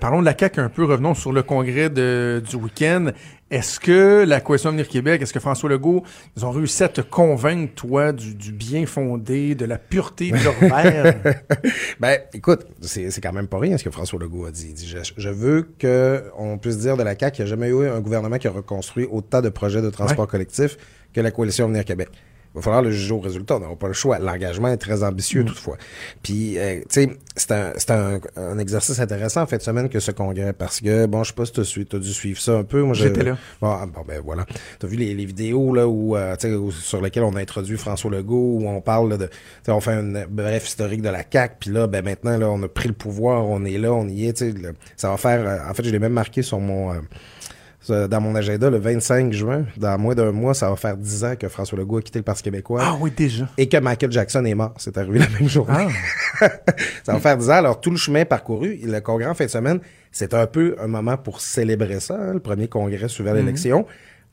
Parlons de la CAQ un peu, revenons sur le congrès de, du week-end. Est-ce que la Coalition Avenir Québec, est-ce que François Legault, ils ont réussi à te convaincre, toi, du, du bien fondé, de la pureté de leur *laughs* verre? *laughs* Ben, écoute, c'est quand même pas rien ce que François Legault a dit. Il dit je, je veux que on puisse dire de la CAQ qu'il n'y a jamais eu un gouvernement qui a reconstruit autant de projets de transport collectif que la coalition Avenir Québec. Il va falloir le juger au résultat. On n'aura pas le choix. L'engagement est très ambitieux, toutefois. Puis, euh, tu sais, c'est un, c'est un, un exercice intéressant en fin de semaine que ce congrès parce que, bon, je sais pas si tu as, dû suivre ça un peu. Moi, J'étais là. Bon, ah, bon, ben voilà. T'as vu les, les vidéos là où, euh, tu sais, où- sur lesquelles on a introduit François Legault, où on parle là, de, tu sais, on fait un bref historique de la CAC, puis là, ben maintenant là, on a pris le pouvoir, on est là, on y est, tu sais, le- ça va faire. euh, en fait, je l'ai même marqué sur mon. Dans mon agenda, le 25 juin, dans moins d'un mois, ça va faire 10 ans que François Legault a quitté le Parti québécois Ah oui, déjà. et que Michael Jackson est mort. C'est arrivé la même journée. Ah. *laughs* ça va faire 10 ans. Alors, tout le chemin parcouru, le congrès en fin de semaine, c'est un peu un moment pour célébrer ça, hein, le premier congrès suivant l'élection.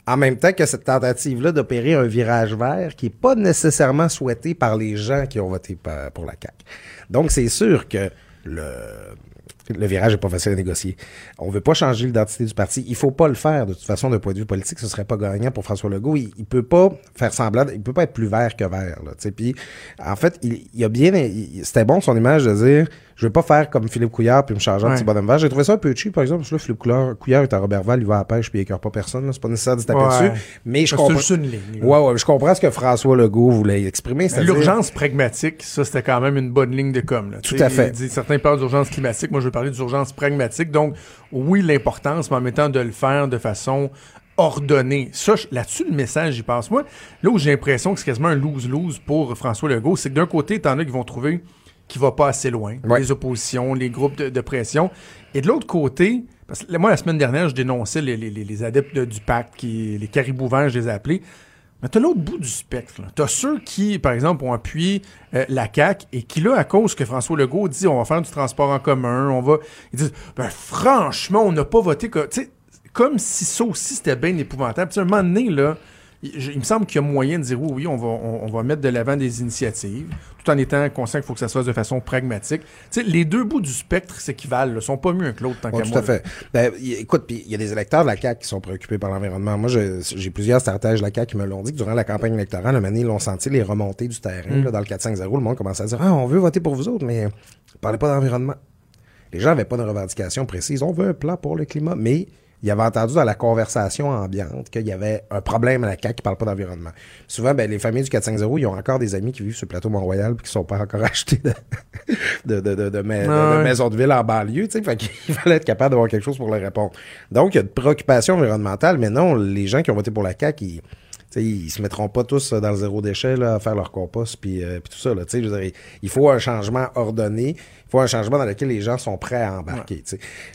En même temps que cette tentative-là d'opérer un virage vert qui est pas nécessairement souhaité par les gens qui ont voté pour la CAQ. Donc, c'est sûr que le, le virage est pas facile à négocier. On veut pas changer l'identité du parti. Il faut pas le faire. De toute façon, d'un point de vue politique, ce serait pas gagnant pour François Legault. Il, il peut pas faire semblant, il peut pas être plus vert que vert. Là. Puis, en fait, il, il a bien, c'était bon son image de dire, je veux pas faire comme Philippe Couillard puis me changer en Ouais. petit bonhomme vert. J'ai trouvé ça un peu cheap, par exemple, parce que là, Philippe Couillard, Couillard est à Robertval, il va à la pêche puis il écœure pas personne. C'est pas nécessaire de se taper Ouais. dessus. Mais je C'est comprends. juste une ligne. Ouais, ouais, je comprends ce que François Legault voulait exprimer. L'urgence pragmatique, ça, c'était quand même une bonne ligne de com. Là. Tout à fait. il dit- certains parlent d'urgence climatique. Moi, je veux parler d'urgence pragmatique. Donc, oui, l'importance, mais en mettant de le faire de façon ordonnée. Ça, là-dessus, le message, j'y pense. Moi, là où j'ai l'impression que c'est quasiment un lose-lose pour François Legault, c'est que d'un côté, t'en as qui vont trouver qu'il va pas assez loin. Ouais. Les oppositions, les groupes de, de pression. Et de l'autre côté, parce que moi, la semaine dernière, je dénonçais les, les- les- adeptes de- du pacte, qui, les caribous verts, je les ai appelés. Mais t'as l'autre bout du spectre. T'as ceux qui, par exemple, ont appuyé euh, la CAQ et qui, là, à cause que François Legault dit on va faire du transport en commun, on va. Ils disent ben franchement, on n'a pas voté. co- Tu sais, comme si ça aussi c'était bien épouvantable. Tu sais, à un moment donné, là, il, me semble qu'il y a moyen de dire oui, oui, on va, on, on va mettre de l'avant des initiatives, tout en étant conscient qu'il faut que ça se fasse de façon pragmatique. Tu sais, les deux bouts du spectre s'équivalent, là, sont pas mieux que l'autre tant Ouais, qu'à tout moi. à fait. Ben, écoute, puis il y a des électeurs de la CAQ qui sont préoccupés par l'environnement. Moi, j'ai plusieurs stratèges de la CAQ qui me l'ont dit que durant la campagne électorale, le moment, ils l'ont senti les remontées du terrain. Mm. là, dans le 4-5-0, le monde commençait à dire Ah, on veut voter pour vous autres, mais parlez pas d'environnement. Les gens n'avaient pas de revendication précise. On veut un plan pour le climat, mais il avait entendu dans la conversation ambiante qu'il y avait un problème à la CAQ qui parle pas d'environnement. Souvent, ben, les familles du 450, ils ont encore des amis qui vivent sur le plateau Mont-Royal et qui sont pas encore *laughs* achetés de, de, ouais. maisons de ville en banlieue. Fait qu'il fallait *laughs* être capable d'avoir quelque chose pour leur répondre. Donc, il y a de préoccupations environnementales, mais non, les gens qui ont voté pour la CAQ, ils, ils se mettront pas tous dans le zéro déchet là, à faire leur compost puis, euh, tout ça. Là, je dire, il faut un changement ordonné, il faut un changement dans lequel les gens sont prêts à embarquer.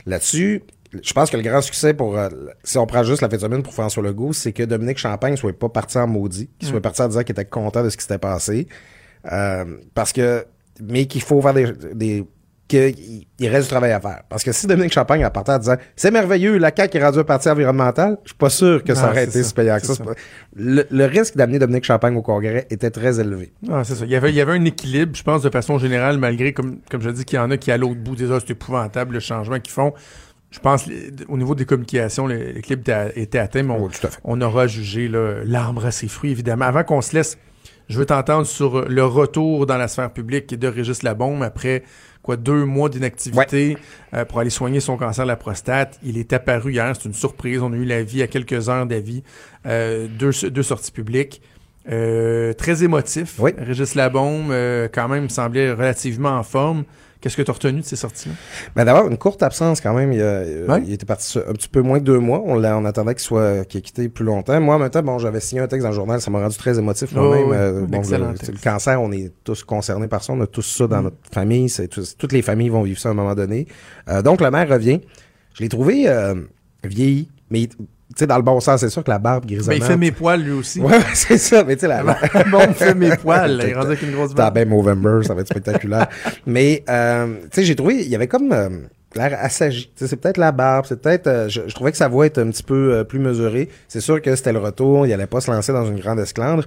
Là-dessus, je pense que le grand succès pour, euh, si on prend juste la fin de semaine pour François Legault, c'est que Dominique Champagne soit pas parti en maudit, qu'il soit parti en disant qu'il était content de ce qui s'était passé. Euh, parce que, mais qu'il faut faire des, des qu'il il reste du travail à faire. Parce que si Dominique Champagne a parti en disant c'est merveilleux, la CAQ est rendue un parti environnemental, je suis pas sûr que ça aurait été si payant que ça. le risque d'amener Dominique Champagne au Congrès était très élevé. Ah, c'est ça. Il y, avait, il y avait un équilibre, je pense, de façon générale, malgré, comme, comme je dis, qu'il y en a qui, à l'autre bout des ah, c'est épouvantable, le changement qu'ils font. Je pense, au niveau des communications, le- l'équilibre était, atteint, mais on, Oui, aura jugé là, l'arbre à ses fruits, évidemment. Avant qu'on se laisse, je veux t'entendre sur le retour dans la sphère publique de Régis Labaume après quoi deux mois d'inactivité euh, pour aller soigner son cancer de la prostate. Il est apparu hier, c'est une surprise. On a eu l'avis à quelques heures d'avis, euh, deux, deux sorties publiques. Euh, très émotif. Oui. Régis Labaume, euh, quand même, semblait relativement en forme. Qu'est-ce que tu as retenu de ces sorties-là? Ben d'abord, une courte absence quand même. Il, euh, Ouais. il était parti un petit peu moins de deux mois. On, attendait qu'il soit qu'il ait quitté plus longtemps. Moi, en même temps, bon, j'avais signé un texte dans le journal. Ça m'a rendu très émotif moi-même. Oh, oui. Euh, bon, le, cancer, on est tous concernés par ça. On a tous ça dans Mm. notre famille. Toutes les familles vont vivre ça à un moment donné. Euh, donc, le maire revient. Je l'ai trouvé vieilli, mais tu sais, dans le bon sens, c'est sûr que la barbe Ben, grisonnante... il fait mes poils, lui aussi. *laughs* Ouais, c'est ça. Mais tu sais, la, la- bon, il fait mes poils. *laughs* Il est rendu avec une grosse barbe. ben Movember, ça va être spectaculaire. *laughs* Mais, euh, tu sais, j'ai trouvé, il y avait comme euh, l'air assagi. Tu sais, c'est peut-être la barbe, c'est peut-être... euh, je, je trouvais que sa voix était un petit peu euh, plus mesurée. C'est sûr que c'était le retour, il allait pas se lancer dans une grande esclandre.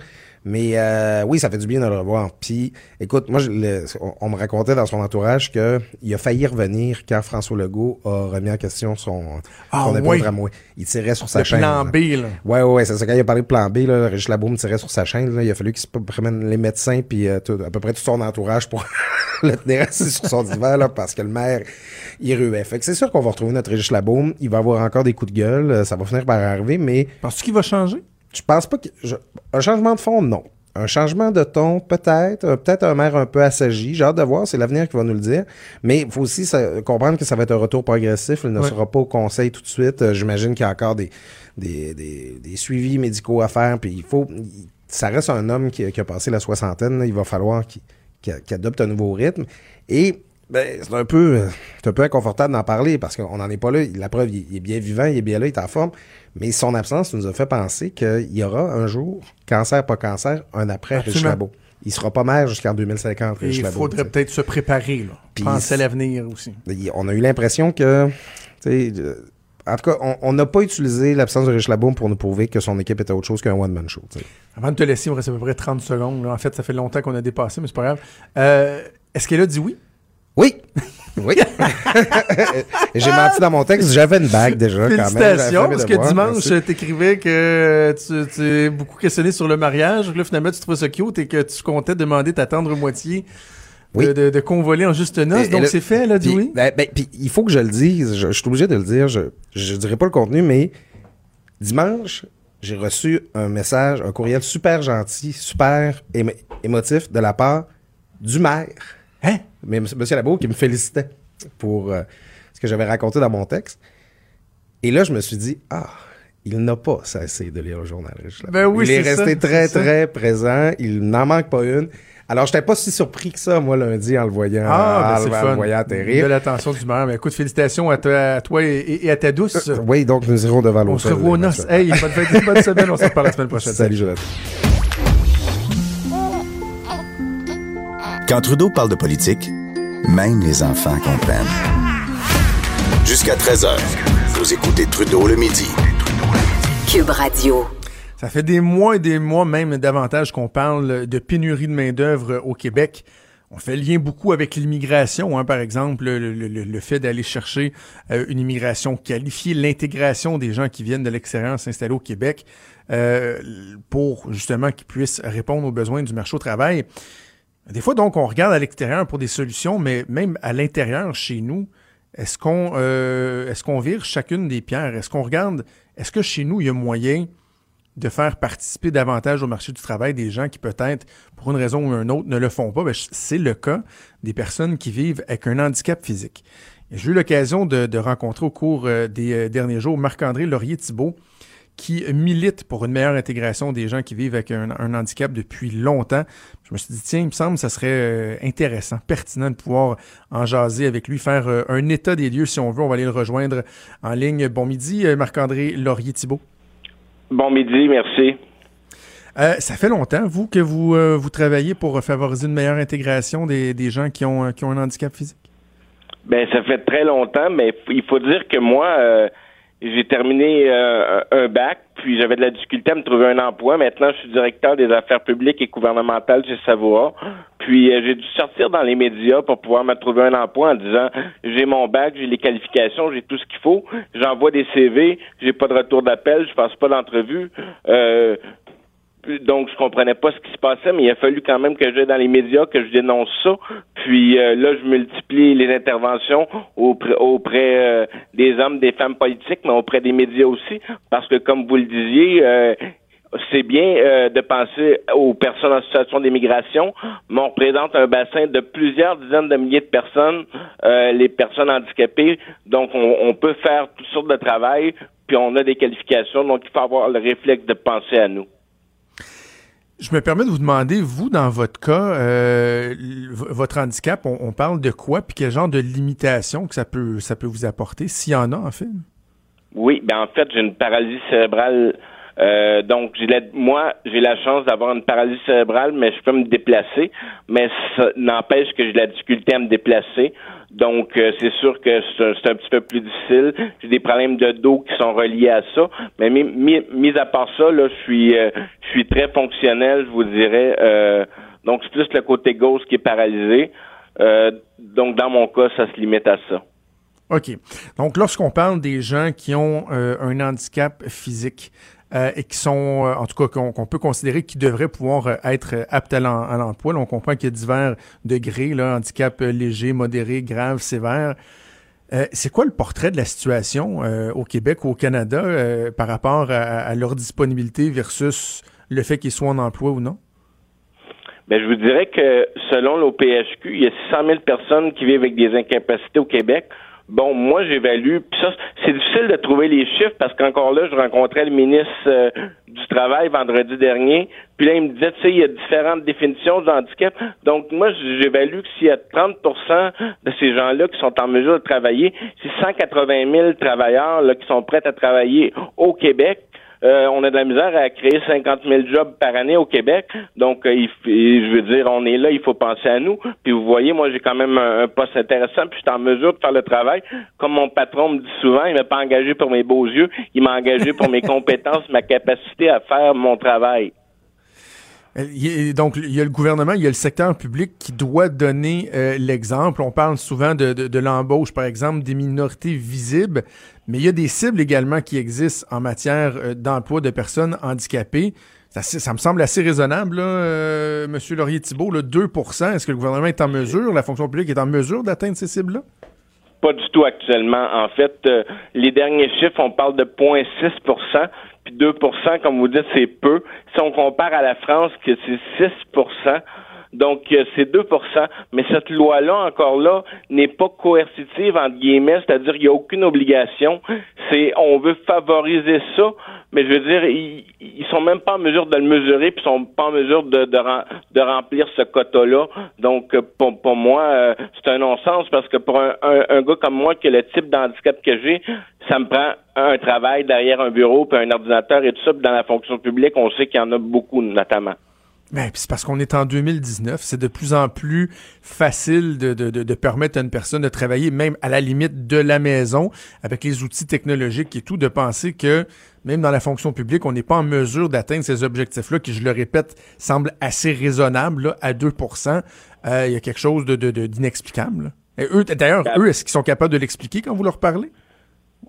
Mais euh, oui, ça fait du bien de le revoir. Puis, écoute, moi, je le- on, on me racontait dans son entourage que il a failli revenir quand François Legault a remis en question son, Ah, son épaule oui. tramway. Il tirait sur sa Le chaîne. plan là. B, là. Ouais, ouais, ouais, c'est ça. Quand il a parlé de plan B, là, Régis Labaume tirait sur sa chaîne. Là, il a fallu qu'il se promène les médecins puis euh, tout- à peu près tout son entourage pour *laughs* le tenir assis sur son divan là, parce que le maire, il ruait. Fait que c'est sûr qu'on va retrouver notre Régis Labaume. Il va avoir encore des coups de gueule. Ça va finir par arriver, mais Penses-tu qu'il va changer? Je pense pas que... je- Un changement de fond, non. Un changement de ton, peut-être. Euh, Peut-être un maire un peu assagi. J'ai hâte de voir. C'est l'avenir qui va nous le dire. Mais il faut aussi ça- comprendre que ça va être un retour progressif. Il ne Ouais. sera pas au conseil tout de suite. Euh, J'imagine qu'il y a encore des, des, des, des suivis médicaux à faire. Puis il faut... il- ça reste un homme qui, qui a passé la soixantaine. Il va falloir qu'il adopte un nouveau rythme. Et Ben, c'est un peu, euh, c'est un peu inconfortable d'en parler parce qu'on n'en est pas là. La preuve, il, est bien vivant, il est bien là, il est en forme. Mais son absence nous a fait penser qu'il y aura un jour, cancer, pas cancer, un après Rich Labo. Il sera pas maire jusqu'en 2050, Rich Il faudrait peut-être se préparer, là. penser à l'avenir aussi. On a eu l'impression que, en tout cas, on n'a pas utilisé l'absence de Rich Laboum pour nous prouver que son équipe était autre chose qu'un one-man show. Avant de te laisser, il me reste à peu près 30 secondes. En fait, ça fait longtemps qu'on a dépassé, mais c'est pas grave. Euh, est-ce qu'elle a dit oui? Oui. Oui. *laughs* J'ai menti dans mon texte. J'avais une bague déjà. Félicitations, quand même. parce que dimanche, t'écrivais que tu t'es beaucoup questionné sur le mariage. Là, finalement, tu trouvais ça cute et que tu comptais demander ta tendre moitié de, convoler en juste noce. Donc, c'est fait, là, oui. Ben, ben, puis il faut que je le dise. Je, suis obligé de le dire. Je, je dirais pas le contenu, mais dimanche, j'ai reçu un message, un courriel super gentil, super émotif de la part du maire Hein? Mais M. Labo qui me félicitait pour euh, ce que j'avais raconté dans mon texte. Et là, je me suis dit, ah, il n'a pas cessé de lire le journal. Ben oui, il est, resté très, très présent. Il n'en manque pas une. Alors, je n'étais pas si surpris que ça, moi, lundi, en le voyant, ah, ben en, le voyant atterrir. De l'attention du maire. Mais écoute, félicitations à toi, et, à ta douce. Euh, oui, donc nous irons devant l'hôtel. On se revoit aux noces. Hey, bonne, bonne semaine. On se reparle la semaine prochaine. Salut, Jonathan. Quand Trudeau parle de politique, même les enfants comprennent. Jusqu'à 13h, vous écoutez Trudeau le midi. Cube Radio. Ça fait des mois et des mois, même davantage, qu'on parle de pénurie de main-d'œuvre au Québec. On fait lien beaucoup avec l'immigration, hein, par exemple, le, fait d'aller chercher euh, une immigration qualifiée, l'intégration des gens qui viennent de l'extérieur s'installer au Québec euh, pour justement qu'ils puissent répondre aux besoins du marché au travail. Des fois, donc, on regarde à l'extérieur pour des solutions, mais même à l'intérieur, chez nous, est-ce qu'on euh, est-ce qu'on vire chacune des pierres? Est-ce qu'on regarde, est-ce que chez nous, il y a moyen de faire participer davantage au marché du travail des gens qui peut-être, pour une raison ou une autre, ne le font pas? Ben, c'est le cas des personnes qui vivent avec un handicap physique. J'ai eu l'occasion de, de, rencontrer au cours euh, des euh, derniers jours Marc-André Laurier-Thibault, qui milite pour une meilleure intégration des gens qui vivent avec un, handicap depuis longtemps. Je me suis dit, tiens, il me semble que ça serait euh, intéressant, pertinent de pouvoir en jaser avec lui, faire euh, un état des lieux si on veut. On va aller le rejoindre en ligne. Bon midi, euh, Marc-André Laurier-Thibault. Bon midi, merci. ça fait longtemps, vous, que vous, vous travaillez pour favoriser une meilleure intégration des, des gens qui ont, qui ont un handicap physique? Ben, ça fait très longtemps, mais il faut dire que moi, j'ai terminé euh, un bac, puis j'avais de la difficulté à me trouver un emploi. Maintenant, je suis directeur des affaires publiques et gouvernementales chez Savoie. Puis euh, j'ai dû sortir dans les médias pour pouvoir me trouver un emploi en disant j'ai mon bac, j'ai les qualifications, j'ai tout ce qu'il faut. J'envoie des CV, j'ai pas de retour d'appel, je passe pas d'entrevue. Euh, donc je comprenais pas ce qui se passait, mais il a fallu quand même que j'aille dans les médias, que je dénonce ça. Puis euh, là, je multiplie les interventions auprès, auprès euh, des hommes, des femmes politiques, mais auprès des médias aussi, parce que comme vous le disiez, euh, c'est bien de penser aux personnes en situation d'immigration, mais on représente un bassin de plusieurs dizaines de milliers de personnes, les personnes handicapées. Donc, on, on, peut faire toutes sortes de travail, puis on a des qualifications, donc il faut avoir le réflexe de penser à nous. Je me permets de vous demander, vous, dans votre cas, euh, votre handicap, on, parle de quoi, puis quel genre de limitation que ça peut, ça peut vous apporter, s'il y en a, en fait? Oui, ben en fait, j'ai une paralysie cérébrale. Euh, donc, j'ai moi, j'ai la chance d'avoir une paralysie cérébrale, mais je peux me déplacer. Mais ça n'empêche que j'ai la difficulté à me déplacer. Donc, euh, c'est sûr que c'est un petit peu plus difficile. J'ai des problèmes de dos qui sont reliés à ça. Mais mis, à part ça, là, je suis, euh, je suis très fonctionnel, je vous dirais. Euh, donc, c'est plus le côté gauche qui est paralysé. donc, dans mon cas, ça se limite à ça. OK. Donc, lorsqu'on parle des gens qui ont un handicap physique, euh, et qui sont, euh, en tout cas, qu'on peut considérer qui devraient pouvoir euh, être aptes à l'emploi. On comprend qu'il y a divers degrés, handicap léger, modéré, grave, sévère. c'est quoi le portrait de la situation au Québec ou au Canada par rapport à, leur disponibilité versus le fait qu'ils soient en emploi ou non? Ben, je vous dirais que selon l'OPHQ, il y a 600 000 personnes qui vivent avec des incapacités au Québec, Bon, moi, j'évalue, puis ça, c'est difficile de trouver les chiffres parce qu'encore là, je rencontrais le ministre euh, du Travail vendredi dernier, puis là, il me disait, tu sais, il y a différentes définitions de handicap. Donc, moi, j'évalue que s'il y a 30% de ces gens-là qui sont en mesure de travailler, c'est 180 000 travailleurs là, qui sont prêts à travailler au Québec. Euh, on a de la misère à créer 50 000 jobs par année au Québec. Donc, euh, je veux dire, on est là, il faut penser à nous. Puis vous voyez, moi, j'ai quand même un, poste intéressant, puis je suis en mesure de faire le travail. Comme mon patron me dit souvent, il m'a pas engagé pour mes beaux yeux, il m'a engagé pour mes *laughs* compétences, ma capacité à faire mon travail. Donc, il y a le gouvernement, il y a le secteur public qui doit donner euh, l'exemple. On parle souvent de, de, de l'embauche, par exemple, des minorités visibles, mais il y a des cibles également qui existent en matière euh, d'emploi de personnes handicapées. Ça, ça, me semble assez raisonnable, là, euh, M. Laurier-Thibault, 2% Est-ce que le gouvernement est en mesure, la fonction publique est en mesure d'atteindre ces cibles-là? Pas du tout actuellement. En fait, les derniers chiffres, on parle de 0,6 puis 2% comme vous dites, c'est peu. Si on compare à la France, que c'est 6 donc, euh, c'est 2% mais cette loi-là, encore là, n'est pas coercitive, entre guillemets, c'est-à-dire qu'il n'y a aucune obligation. C'est, on veut favoriser ça, mais je veux dire, ils, ils sont même pas en mesure de le mesurer, puis sont pas en mesure de, de, remplir ce quota-là. Donc, euh, pour, moi, euh, c'est un non-sens, parce que pour un, un, gars comme moi, qui a le type d'handicap que j'ai, ça me prend un travail derrière un bureau, puis un ordinateur et tout ça, puis dans la fonction publique, on sait qu'il y en a beaucoup, notamment. Ben, c'est parce qu'on est en 2019. C'est de plus en plus facile de, de, de, permettre à une personne de travailler, même à la limite de la maison, avec les outils technologiques et tout, de penser que même dans la fonction publique, on n'est pas en mesure d'atteindre ces objectifs-là, qui, je le répète, semblent assez raisonnables, à 2% euh, Il y a quelque chose de, d'inexplicable. Et eux, d'ailleurs, eux, est-ce qu'ils sont capables de l'expliquer quand vous leur parlez?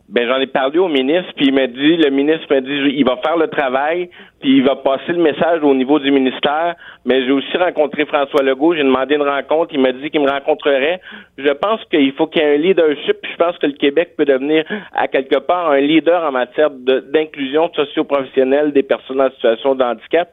Ben j'en ai parlé au ministre, puis il m'a dit, le ministre m'a dit, il va faire le travail, puis il va passer le message au niveau du ministère. Mais j'ai aussi rencontré François Legault, j'ai demandé une rencontre, il m'a dit qu'il me rencontrerait. Je pense qu'il faut qu'il y ait un leadership, puis je pense que le Québec peut devenir à quelque part un leader en matière d'inclusion socio-professionnelle des personnes en situation de handicap.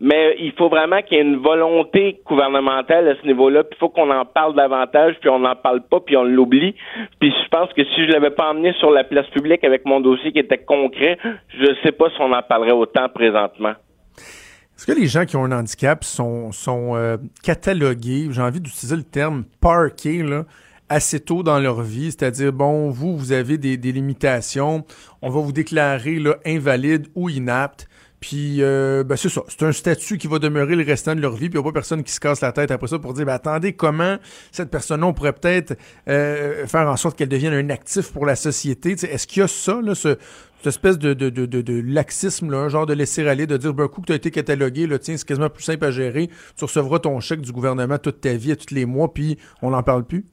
Mais il faut vraiment qu'il y ait une volonté gouvernementale à ce niveau-là, puis il faut qu'on en parle davantage, puis on n'en parle pas, puis on l'oublie. Puis je pense que si je l'avais pas emmené sur la place publique avec mon dossier qui était concret, je ne sais pas si on en parlerait autant présentement. Est-ce que les gens qui ont un handicap sont, euh, catalogués, j'ai envie d'utiliser le terme parqués, là, assez tôt dans leur vie, c'est-à-dire, bon, vous, vous avez des, limitations, on va vous déclarer invalide ou inapte, puis, euh, ben c'est ça. C'est un statut qui va demeurer le restant de leur vie. Puis, il n'y a pas personne qui se casse la tête après ça pour dire, ben, attendez, comment cette personne-là, on pourrait peut-être euh, faire en sorte qu'elle devienne un actif pour la société? Est-ce qu'il y a ça, là, ce, cette espèce de, de, de, de, laxisme, là, un genre de laisser aller, de dire, ben, coup tu as été catalogué, là, tiens, c'est quasiment plus simple à gérer. Tu recevras ton chèque du gouvernement toute ta vie, à tous les mois, puis on n'en parle plus?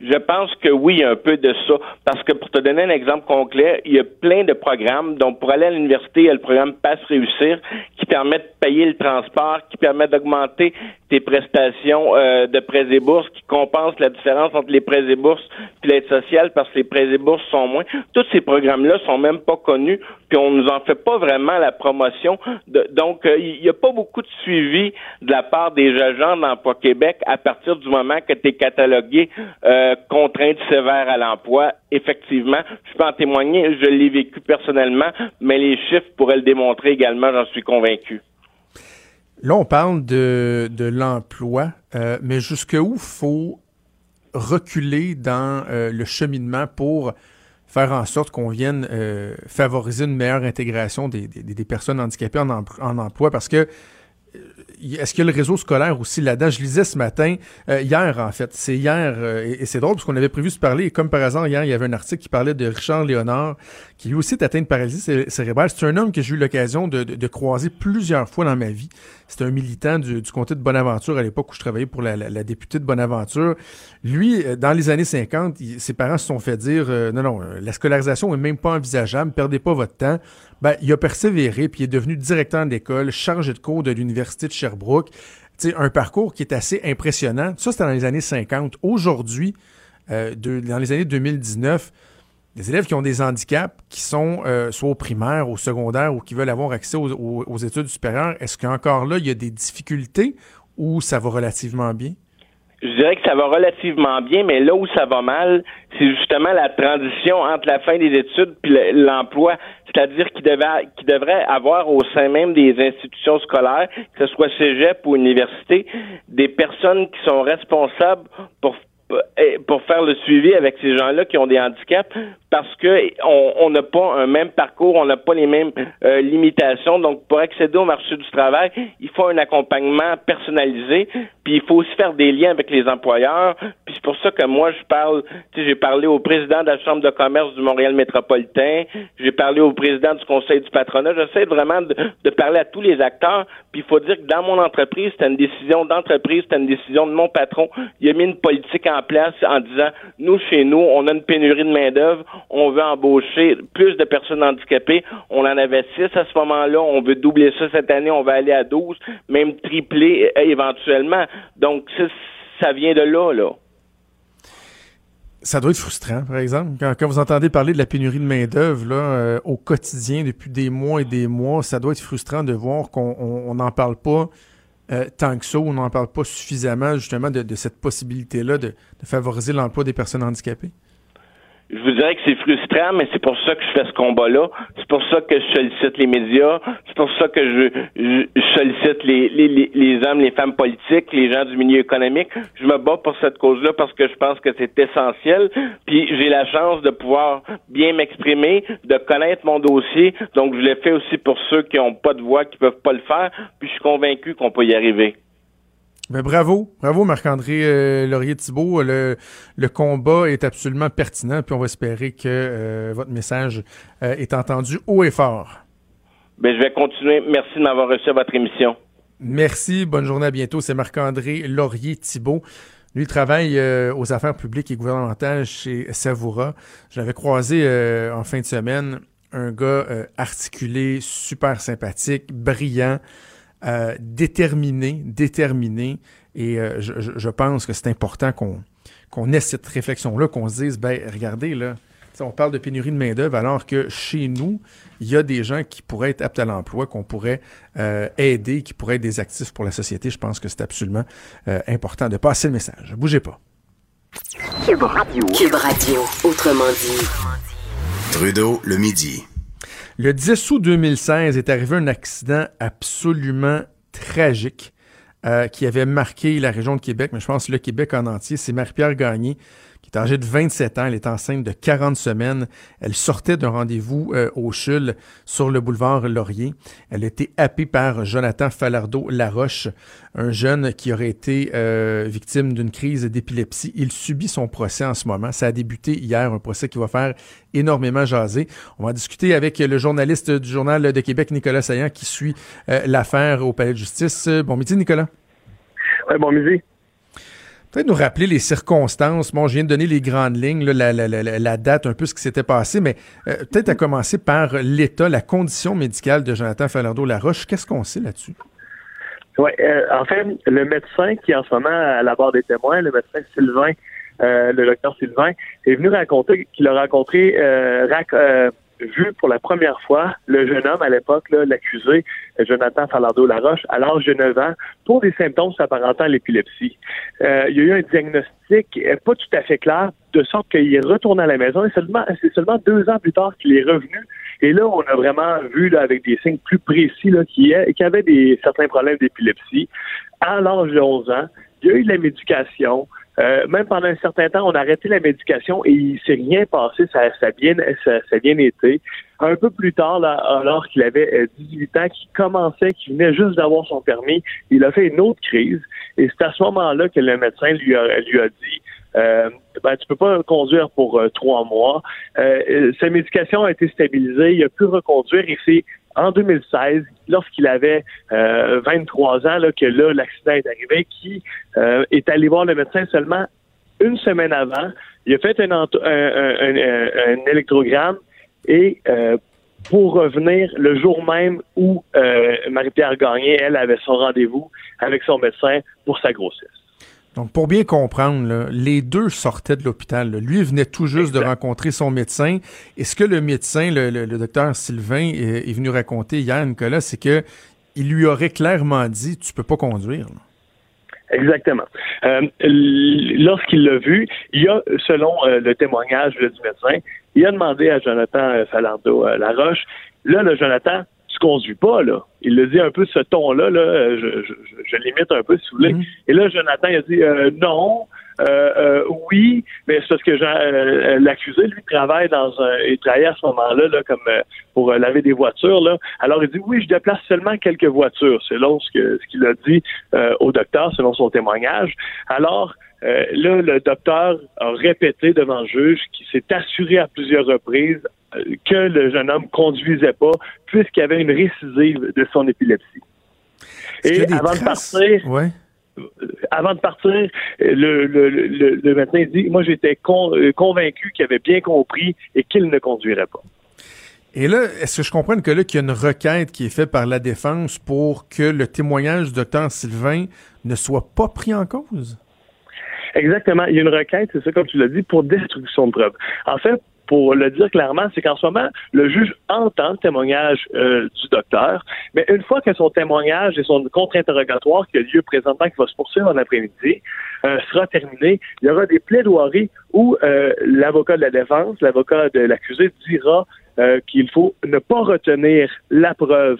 Je pense que oui, un peu de ça. Parce que pour te donner un exemple concret, il y a plein de programmes. Donc, pour aller à l'université, il y a le programme Passe Réussir qui permet de payer le transport, qui permet d'augmenter tes prestations euh, de prêts et bourses, qui compense la différence entre les prêts et bourses et l'aide sociale parce que les prêts et bourses sont moins. Tous ces programmes-là sont même pas connus, puis on nous en fait pas vraiment la promotion. donc, euh, il n'y a pas beaucoup de suivi de la part des agents d'emploi Québec à partir du moment que tu es catalogué. Euh, euh, contrainte sévère à l'emploi. Effectivement, je peux en témoigner, je l'ai vécu personnellement, mais les chiffres pourraient le démontrer également, j'en suis convaincu. Là, on parle de, de l'emploi, euh, mais jusqu'où faut reculer dans euh, le cheminement pour faire en sorte qu'on vienne favoriser une meilleure intégration des, des, personnes handicapées en, en emploi? Parce que est-ce qu'il y a le réseau scolaire aussi là-dedans? Je lisais ce matin, euh, hier en fait, c'est hier, euh, et, c'est drôle parce qu'on avait prévu de se parler, comme par hasard, hier, il y avait un article qui parlait de Richard Léonard, qui lui aussi est atteint de paralysie cérébrale. C'est un homme que j'ai eu l'occasion de, croiser plusieurs fois dans ma vie. C'est un militant du, comté de Bonaventure à l'époque où je travaillais pour la, députée de Bonaventure. Lui, euh, dans les années 50, ses parents se sont fait dire, non, non, la scolarisation est même pas envisageable, perdez pas votre temps. Ben, il a persévéré, puis il est devenu directeur d'école, chargé de cours de l'Université de Sherbrooke. un parcours qui est assez impressionnant. Ça, c'était dans les années 50. Aujourd'hui, euh, dans les années 2019, des élèves qui ont des handicaps, qui sont euh, soit au primaire, au secondaire ou qui veulent avoir accès aux études supérieures, est-ce qu'encore là, il y a des difficultés ou ça va relativement bien? Je dirais que ça va relativement bien, mais là où ça va mal, c'est justement la transition entre la fin des études puis l'emploi. C'est-à-dire qu'il devrait avoir au sein même des institutions scolaires, que ce soit cégep ou université, des personnes qui sont responsables pour pour faire le suivi avec ces gens-là qui ont des handicaps parce que on n'a pas un même parcours, on n'a pas les mêmes euh, limitations. Donc, pour accéder au marché du travail, il faut un accompagnement personnalisé, puis il faut aussi faire des liens avec les employeurs. Puis c'est pour ça que moi, je parle, tu sais, j'ai parlé au président de la Chambre de commerce du Montréal métropolitain, j'ai parlé au président du Conseil du patronat. J'essaie vraiment de, parler à tous les acteurs. Puis il faut dire que dans mon entreprise, c'était une décision d'entreprise, c'était une décision de mon patron. Il a mis une politique place en disant, nous, chez nous, on a une pénurie de main-d'œuvre, on veut embaucher plus de personnes handicapées. On en avait six à ce moment-là, on veut doubler ça cette année, on va aller à 12, même tripler euh, éventuellement. Donc, ça, vient de là, là. Ça doit être frustrant, par exemple, quand, vous entendez parler de la pénurie de main-d'œuvre euh, au quotidien depuis des mois et des mois, ça doit être frustrant de voir qu'on n'en parle pas euh, tant que ça, on n'en parle pas suffisamment justement de, cette possibilité-là de favoriser l'emploi des personnes handicapées je vous dirais que c'est frustrant, mais c'est pour ça que je fais ce combat-là. C'est pour ça que je sollicite les médias. C'est pour ça que je, sollicite les, les, les, hommes, les femmes politiques, les gens du milieu économique. Je me bats pour cette cause-là parce que je pense que c'est essentiel. Puis j'ai la chance de pouvoir bien m'exprimer, de connaître mon dossier. Donc je l'ai fait aussi pour ceux qui n'ont pas de voix, qui peuvent pas le faire. Puis je suis convaincu qu'on peut y arriver. Ben bravo, bravo Marc-André euh, Laurier-Thibault. Le, le, combat est absolument pertinent, puis on va espérer que euh, votre message euh, est entendu haut et fort. Ben, je vais continuer. Merci de m'avoir reçu à votre émission. Merci, bonne journée, à bientôt. C'est Marc-André Laurier-Thibault. Lui il travaille aux affaires publiques et gouvernementales chez Savoura. Je l'avais croisé en fin de semaine. Un gars articulé, super sympathique, brillant. Euh, déterminé, déterminé. Et euh, je, pense que c'est important qu'on qu'on ait cette réflexion-là, qu'on se dise, ben regardez, là, on parle de pénurie de main-d'œuvre, alors que chez nous, il y a des gens qui pourraient être aptes à l'emploi, qu'on pourrait euh, aider, qui pourraient être des actifs pour la société. Je pense que c'est absolument important de passer le message. Bougez pas. Cube Radio. Cube Radio, autrement dit. Trudeau, le midi. Le 10 août 2016 est arrivé un accident absolument tragique euh, qui avait marqué la région de Québec, mais je pense le Québec en entier. C'est Marie-Pierre Gagné qui est âgée de 27 ans. Elle est enceinte de 40 semaines. Elle sortait d'un rendez-vous euh, au CHUL sur le boulevard Laurier. Elle a été happée par Jonathan Falardeau-Laroche, un jeune qui aurait été euh, victime d'une crise d'épilepsie. Il subit son procès en ce moment. Ça a débuté hier, un procès qui va faire énormément jaser. On va discuter avec le journaliste du Journal de Québec, Nicolas Saillant, qui suit euh, l'affaire au Palais de justice. Bon midi, Nicolas. Oui, bon midi. Peut-être nous rappeler les circonstances. Bon, je viens de donner les grandes lignes, la, date, un peu ce qui s'était passé, mais euh, peut-être à commencer par l'état, la condition médicale de Jonathan Falardeau-Laroche. Qu'est-ce qu'on sait là-dessus? Oui, euh, en fait, le médecin qui est en ce moment à la barre des témoins, le médecin Sylvain, euh, le docteur Sylvain, est venu raconter qu'il a rencontré vu pour la première fois le jeune homme à l'époque, l'accusé Jonathan Falardeau-Laroche, à l'âge de 9 ans, pour des symptômes s'apparentant à l'épilepsie. Euh, il y a eu un diagnostic euh, pas tout à fait clair, de sorte qu'il est retourné à la maison et seulement, c'est seulement deux ans plus tard qu'il est revenu. Et là, on a vraiment vu là, avec des signes plus précis qu'il y avait des, certains problèmes d'épilepsie. À l'âge de 11 ans, il y a eu de la médication, euh, même pendant un certain temps, on a arrêté la médication et il s'est rien passé, ça, ça, a bien, ça, ça a bien été. Un peu plus tard, là, alors qu'il avait 18 euh, ans, qu'il commençait, qu'il venait juste d'avoir son permis, il a fait une autre crise. Et c'est à ce moment-là que le médecin lui a, lui a dit euh, ben, tu peux pas conduire pour euh, trois mois. Euh, sa médication a été stabilisée, il a pu reconduire et c'est en 2016, lorsqu'il avait 23 ans, là, que là, l'accident est arrivé, qui est allé voir le médecin seulement une semaine avant. Il a fait un, un, un, électrogramme et pour revenir le jour même où Marie-Pierre Gagné, elle, avait son rendez-vous avec son médecin pour sa grossesse. Donc, pour bien comprendre, les deux sortaient de l'hôpital. Lui venait tout juste de rencontrer son médecin. Et ce que le médecin, le, docteur Sylvain, est, venu raconter hier, Nicolas, c'est que il lui aurait clairement dit Tu peux pas conduire. Exactement. Euh, Lorsqu'il l'a vu, il a, selon euh, le témoignage du médecin, il a demandé à Jonathan euh, Falando euh, Laroche, là, le Jonathan, tu conduis pas, là. Il le dit un peu ce ton-là, là, je, je, je, limite un peu, si vous voulez. Mhm. Et là, Jonathan, il a dit euh, non, euh, euh, oui, mais c'est parce que euh, l'accusé, lui, travaille dans un. Il travaillait à ce moment-là là, comme euh, pour euh, laver des voitures. Là. Alors il dit oui, je déplace seulement quelques voitures, selon ce que ce qu'il a dit euh, au docteur, selon son témoignage. Alors euh, là, le docteur a répété devant le juge qu'il s'est assuré à plusieurs reprises euh, que le jeune homme conduisait pas, puisqu'il avait une récidive de son épilepsie. Et avant de partir, Ouais. avant de partir, le, le, le, le médecin dit Moi, j'étais con- euh, convaincu qu'il avait bien compris et qu'il ne conduirait pas. Et là, est-ce que je comprends que là, qu'il y a une requête qui est faite par la défense pour que le témoignage du docteur Sylvain ne soit pas pris en cause? Exactement. Il y a une requête, c'est ça, comme tu l'as dit, pour destruction de preuves. En fait, pour le dire clairement, c'est qu'en ce moment, le juge entend le témoignage euh, du docteur, mais une fois que son témoignage et son contre-interrogatoire qui a lieu présentement, qui va se poursuivre en après-midi, euh, sera terminé, il y aura des plaidoiries où euh, l'avocat de la défense, l'avocat de l'accusé dira qu'il faut ne pas retenir la preuve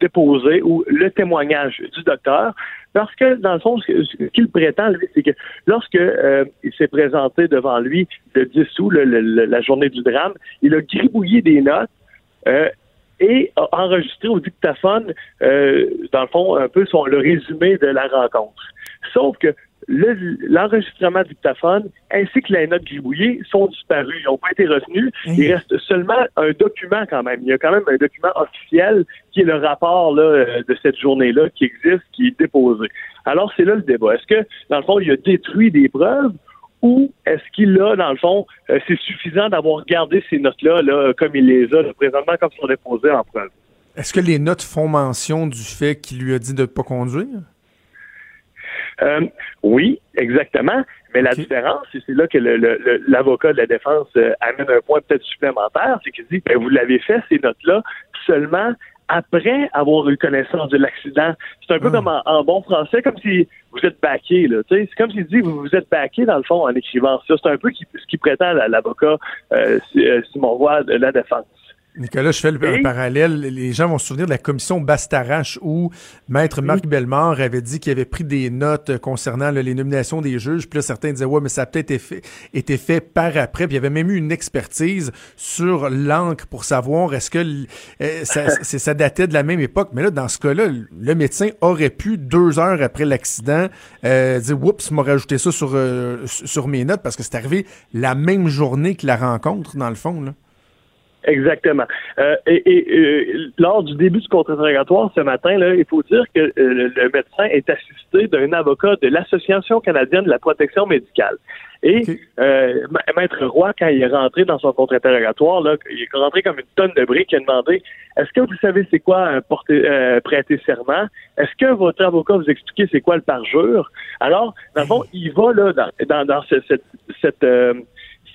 déposée ou le témoignage du docteur, parce que, dans le fond, ce qu'il prétend, c'est que lorsque euh, il s'est présenté devant lui le 10 août, la journée du drame, il a gribouillé des notes euh, et a enregistré au dictaphone, euh, dans le fond, un peu son, le résumé de la rencontre. Sauf que le- l'enregistrement dictaphone ainsi que les notes gribouillées sont disparus. Ils n'ont pas été retenus. Il reste seulement un document quand même. Il y a quand même un document officiel qui est le rapport là, euh, de cette journée-là qui existe, qui est déposé. Alors, c'est là le débat. Est-ce que, dans le fond, il a détruit des preuves ou est-ce qu'il a, dans le fond, euh, c'est suffisant d'avoir gardé ces notes-là là, comme il les a là, présentement, comme sont déposées en preuve? Est-ce que les notes font mention du fait qu'il lui a dit de ne pas conduire? Euh, oui, exactement. Mais la différence, et c'est là que le- le- le- l'avocat de la défense euh, amène un point peut-être supplémentaire, c'est qu'il dit, ben, vous l'avez fait, ces notes-là, seulement après avoir eu connaissance de l'accident. C'est un peu Ah. comme en, en bon français, comme si vous êtes baqué, là. C'est comme s'il dit, vous vous êtes baqué, dans le fond, en écrivant ça. C'est un peu qui- ce qui prétend la- l'avocat euh, Si- euh, Simon Roy de la défense. Nicolas, je fais le, Oui. un parallèle. Les gens vont se souvenir de la commission Bastarache où Maître Marc Bellemare avait dit qu'il avait pris des notes concernant là, les nominations des juges. Puis là, certains disaient, ouais, mais ça a peut-être été fait, été fait par après. Puis il y avait même eu une expertise sur l'encre pour savoir est-ce que euh, *laughs* ça datait de la même époque. Mais là, dans ce cas-là, le médecin aurait pu, deux heures après l'accident, euh, dire, oups, m'a rajouté ça sur, euh, sur mes notes parce que c'est arrivé la même journée que la rencontre, dans le fond. Là. Exactement. Euh, et et, euh, lors du début du contre-interrogatoire ce matin, là, il faut dire que euh, le, médecin est assisté d'un avocat de l'Association canadienne de la protection médicale. Et Ok. euh, Ma- Maître Roy, quand il est rentré dans son contre-interrogatoire, là, il est rentré comme une tonne de briques, il a demandé Est-ce que vous savez c'est quoi un porter, euh, prêter serment? Est-ce que votre avocat vous expliquer c'est quoi le parjure? Alors, dans le fond, il va là dans, dans, dans ce- cette, cette, euh,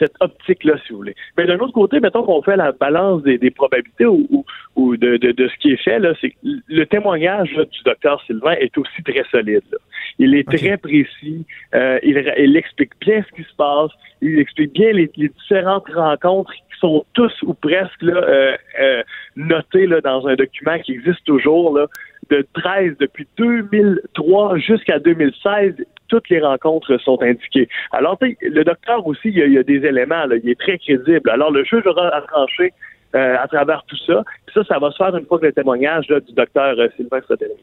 cette optique-là, si vous voulez. Mais d'un autre côté, mettons qu'on fait la balance des, des probabilités ou, ou, ou de, de, de ce qui est fait, là, c'est que le témoignage là, du docteur Sylvain est aussi très solide. là. Il est très précis, euh, il, explique bien ce qui se passe, il explique bien les, les différentes rencontres qui sont tous ou presque là, euh, euh, notées là, dans un document qui existe toujours, là, de 13 depuis 2003 jusqu'à 2016 toutes les rencontres sont indiquées. Alors, le docteur aussi, il y a, des éléments, il est très crédible. Alors, le juge aura à trancher euh, à travers tout ça. Puis ça, ça va se faire une fois que le témoignage du docteur euh, Sylvain terminé.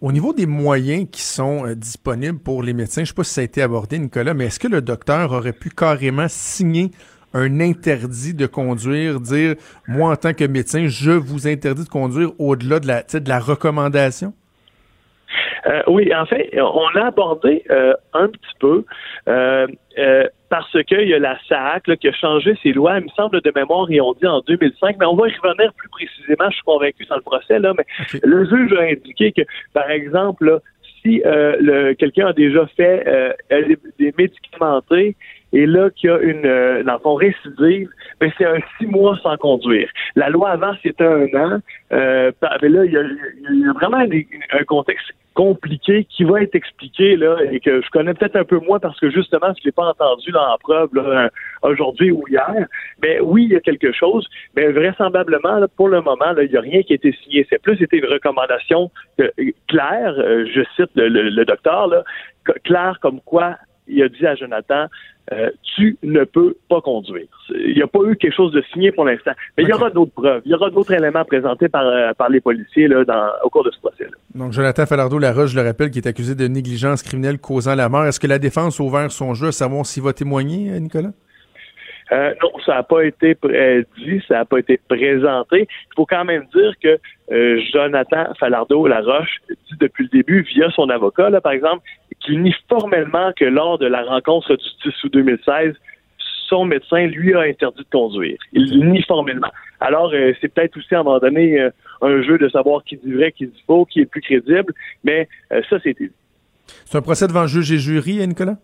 Au niveau des moyens qui sont euh, disponibles pour les médecins, je ne sais pas si ça a été abordé, Nicolas, mais est-ce que le docteur aurait pu carrément signer un interdit de conduire, dire moi en tant que médecin, je vous interdis de conduire au-delà de la, de recommandation? Euh, oui, en fait, on l'a abordé euh, un petit peu euh, parce qu'il y a la SAC là, qui a changé ses lois. Il me semble de mémoire, ils ont dit en 2005, mais on va y revenir plus précisément. Je suis convaincu dans le procès là, mais le juge a indiqué que, par exemple, là, si quelqu'un a déjà fait des, des médicamentés et là qu'il y a une, euh, dans son récidive, ben c'est un six mois sans conduire. La loi avant, c'était un an. Euh, ben là, il y a, il y a vraiment un contexte compliqué qui va être expliqué là et que je connais peut-être un peu moins parce que justement je l'ai pas entendu dans la preuve là, aujourd'hui ou hier. Mais oui, il y a quelque chose, mais vraisemblablement là, pour le moment là, il n'y a rien qui a été signé. C'est plus été une recommandation euh, claire. Euh, je cite le, le docteur là, claire comme quoi il a dit à Jonathan, euh, tu ne peux pas conduire. Il n'y a pas eu quelque chose de signé pour l'instant. Mais il y aura d'autres preuves. Il y aura d'autres éléments présentés par, euh, par les policiers là, dans, au cours de ce procès. -là. Donc, Jonathan Falardeau-Laroche, je le rappelle, qui est accusé de négligence criminelle causant la mort. Est-ce que la défense a ouvert son jeu à savoir s'il va témoigner, euh, Nicolas? Euh, non, ça n'a pas été dit, ça n'a pas été présenté. Il faut quand même dire que euh, Jonathan Falardeau-Laroche dit depuis le début, via son avocat, là, par exemple, qu'il nie formellement que lors de la rencontre du 10 août 2016, son médecin lui a interdit de conduire. Il nie formellement. Alors, euh, c'est peut-être aussi à un moment donné euh, un jeu de savoir qui dit vrai, qui dit faux, qui est plus crédible, mais ça, c'était C'est un procès devant juge et jury, hein, Nicolas?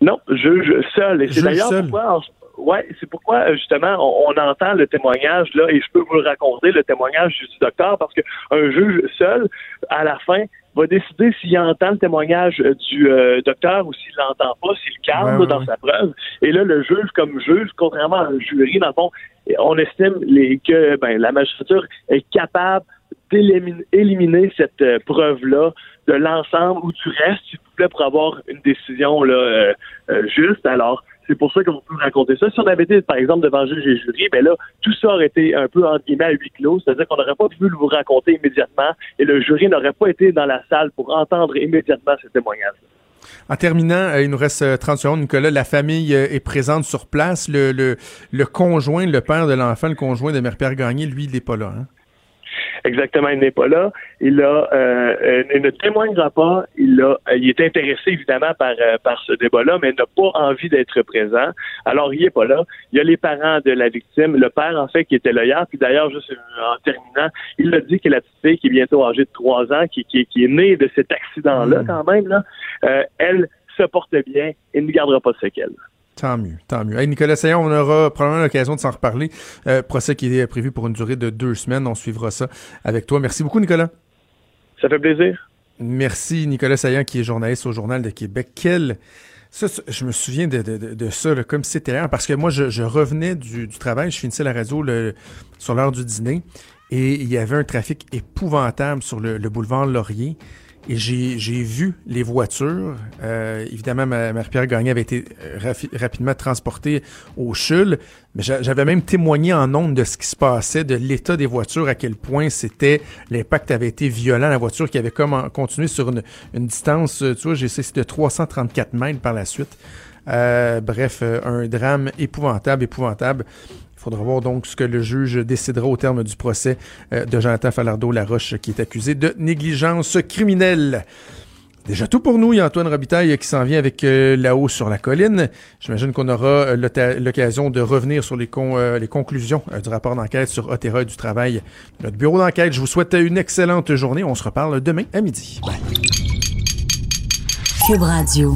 Non, juge seul. Et c'est d'ailleurs pourquoi, Ouais, c'est pourquoi justement on, entend le témoignage là et je peux vous le raconter le témoignage du docteur parce que un juge seul à la fin va décider s'il entend le témoignage du euh, docteur ou s'il l'entend pas, s'il calme dans sa preuve. Et là, le juge, comme juge, contrairement à un jury, dans le fond, on estime les, que ben, la magistrature est capable d'éliminer cette euh, preuve-là de l'ensemble ou du reste, s'il vous plaît, pour avoir une décision là, euh, juste. Alors, c'est pour ça qu'on peut raconter ça. Si on avait été, par exemple, devant juge et jury, ben là, tout ça aurait été un peu, entre guillemets, à huis clos. C'est-à-dire qu'on n'aurait pas pu vous raconter immédiatement et le jury n'aurait pas été dans la salle pour entendre immédiatement ces témoignages. En terminant, euh, il nous reste 30 euh, secondes, Nicolas. La famille euh, est présente sur place. Le, conjoint, le père de l'enfant, le conjoint de Mère-Pierre Gagné, lui, il n'est pas là. Hein? Exactement, il n'est pas là. Il a, euh, ne témoignera pas. Il a, il est intéressé évidemment par euh, par ce débat-là, mais n'a pas envie d'être présent. Alors il est pas là. Il y a les parents de la victime, le père en fait qui était là hier. Puis d'ailleurs, juste en terminant, il a dit que la petite fille qui est bientôt âgée de trois ans, qui, qui, qui est née de cet accident-là hmm. quand même, là, euh, elle se porte bien et ne gardera pas de séquelles. Tant mieux, tant mieux. Hey, Nicolas Sayon, on aura probablement l'occasion de s'en reparler. Euh, procès qui est prévu pour une durée de deux semaines. On suivra ça avec toi. Merci beaucoup, Nicolas. Ça fait plaisir. Merci, Nicolas Saillant, qui est journaliste au Journal de Québec. Quel... Ça, je me souviens de, de, ça, comme si c'était hier, parce que moi, je, revenais du, travail, je finissais la radio le, sur l'heure du dîner, et il y avait un trafic épouvantable sur le, le boulevard Laurier. Et j'ai vu les voitures. Euh, évidemment, Marie-Pierre Gagné avait été euh, rapidement transportée au CHUL, mais j'avais même témoigné en ondes de ce qui se passait, de l'état des voitures, à quel point c'était l'impact avait été violent. La voiture qui avait comme continué sur une, une distance, euh, tu vois, j'ai de 334 mètres par la suite. Euh, bref, un drame épouvantable, épouvantable. Faudra voir donc ce que le juge décidera au terme du procès euh, de Jonathan Falardeau-Laroche qui est accusé de négligence criminelle. Déjà tout pour nous. Il y a Antoine Robitaille qui s'en vient avec euh, là-haut sur la colline. J'imagine qu'on aura euh, l'occasion de revenir sur les, conclusions du rapport d'enquête sur Otera du travail. Notre bureau d'enquête, je vous souhaite une excellente journée. On se reparle demain à midi. Cube Radio.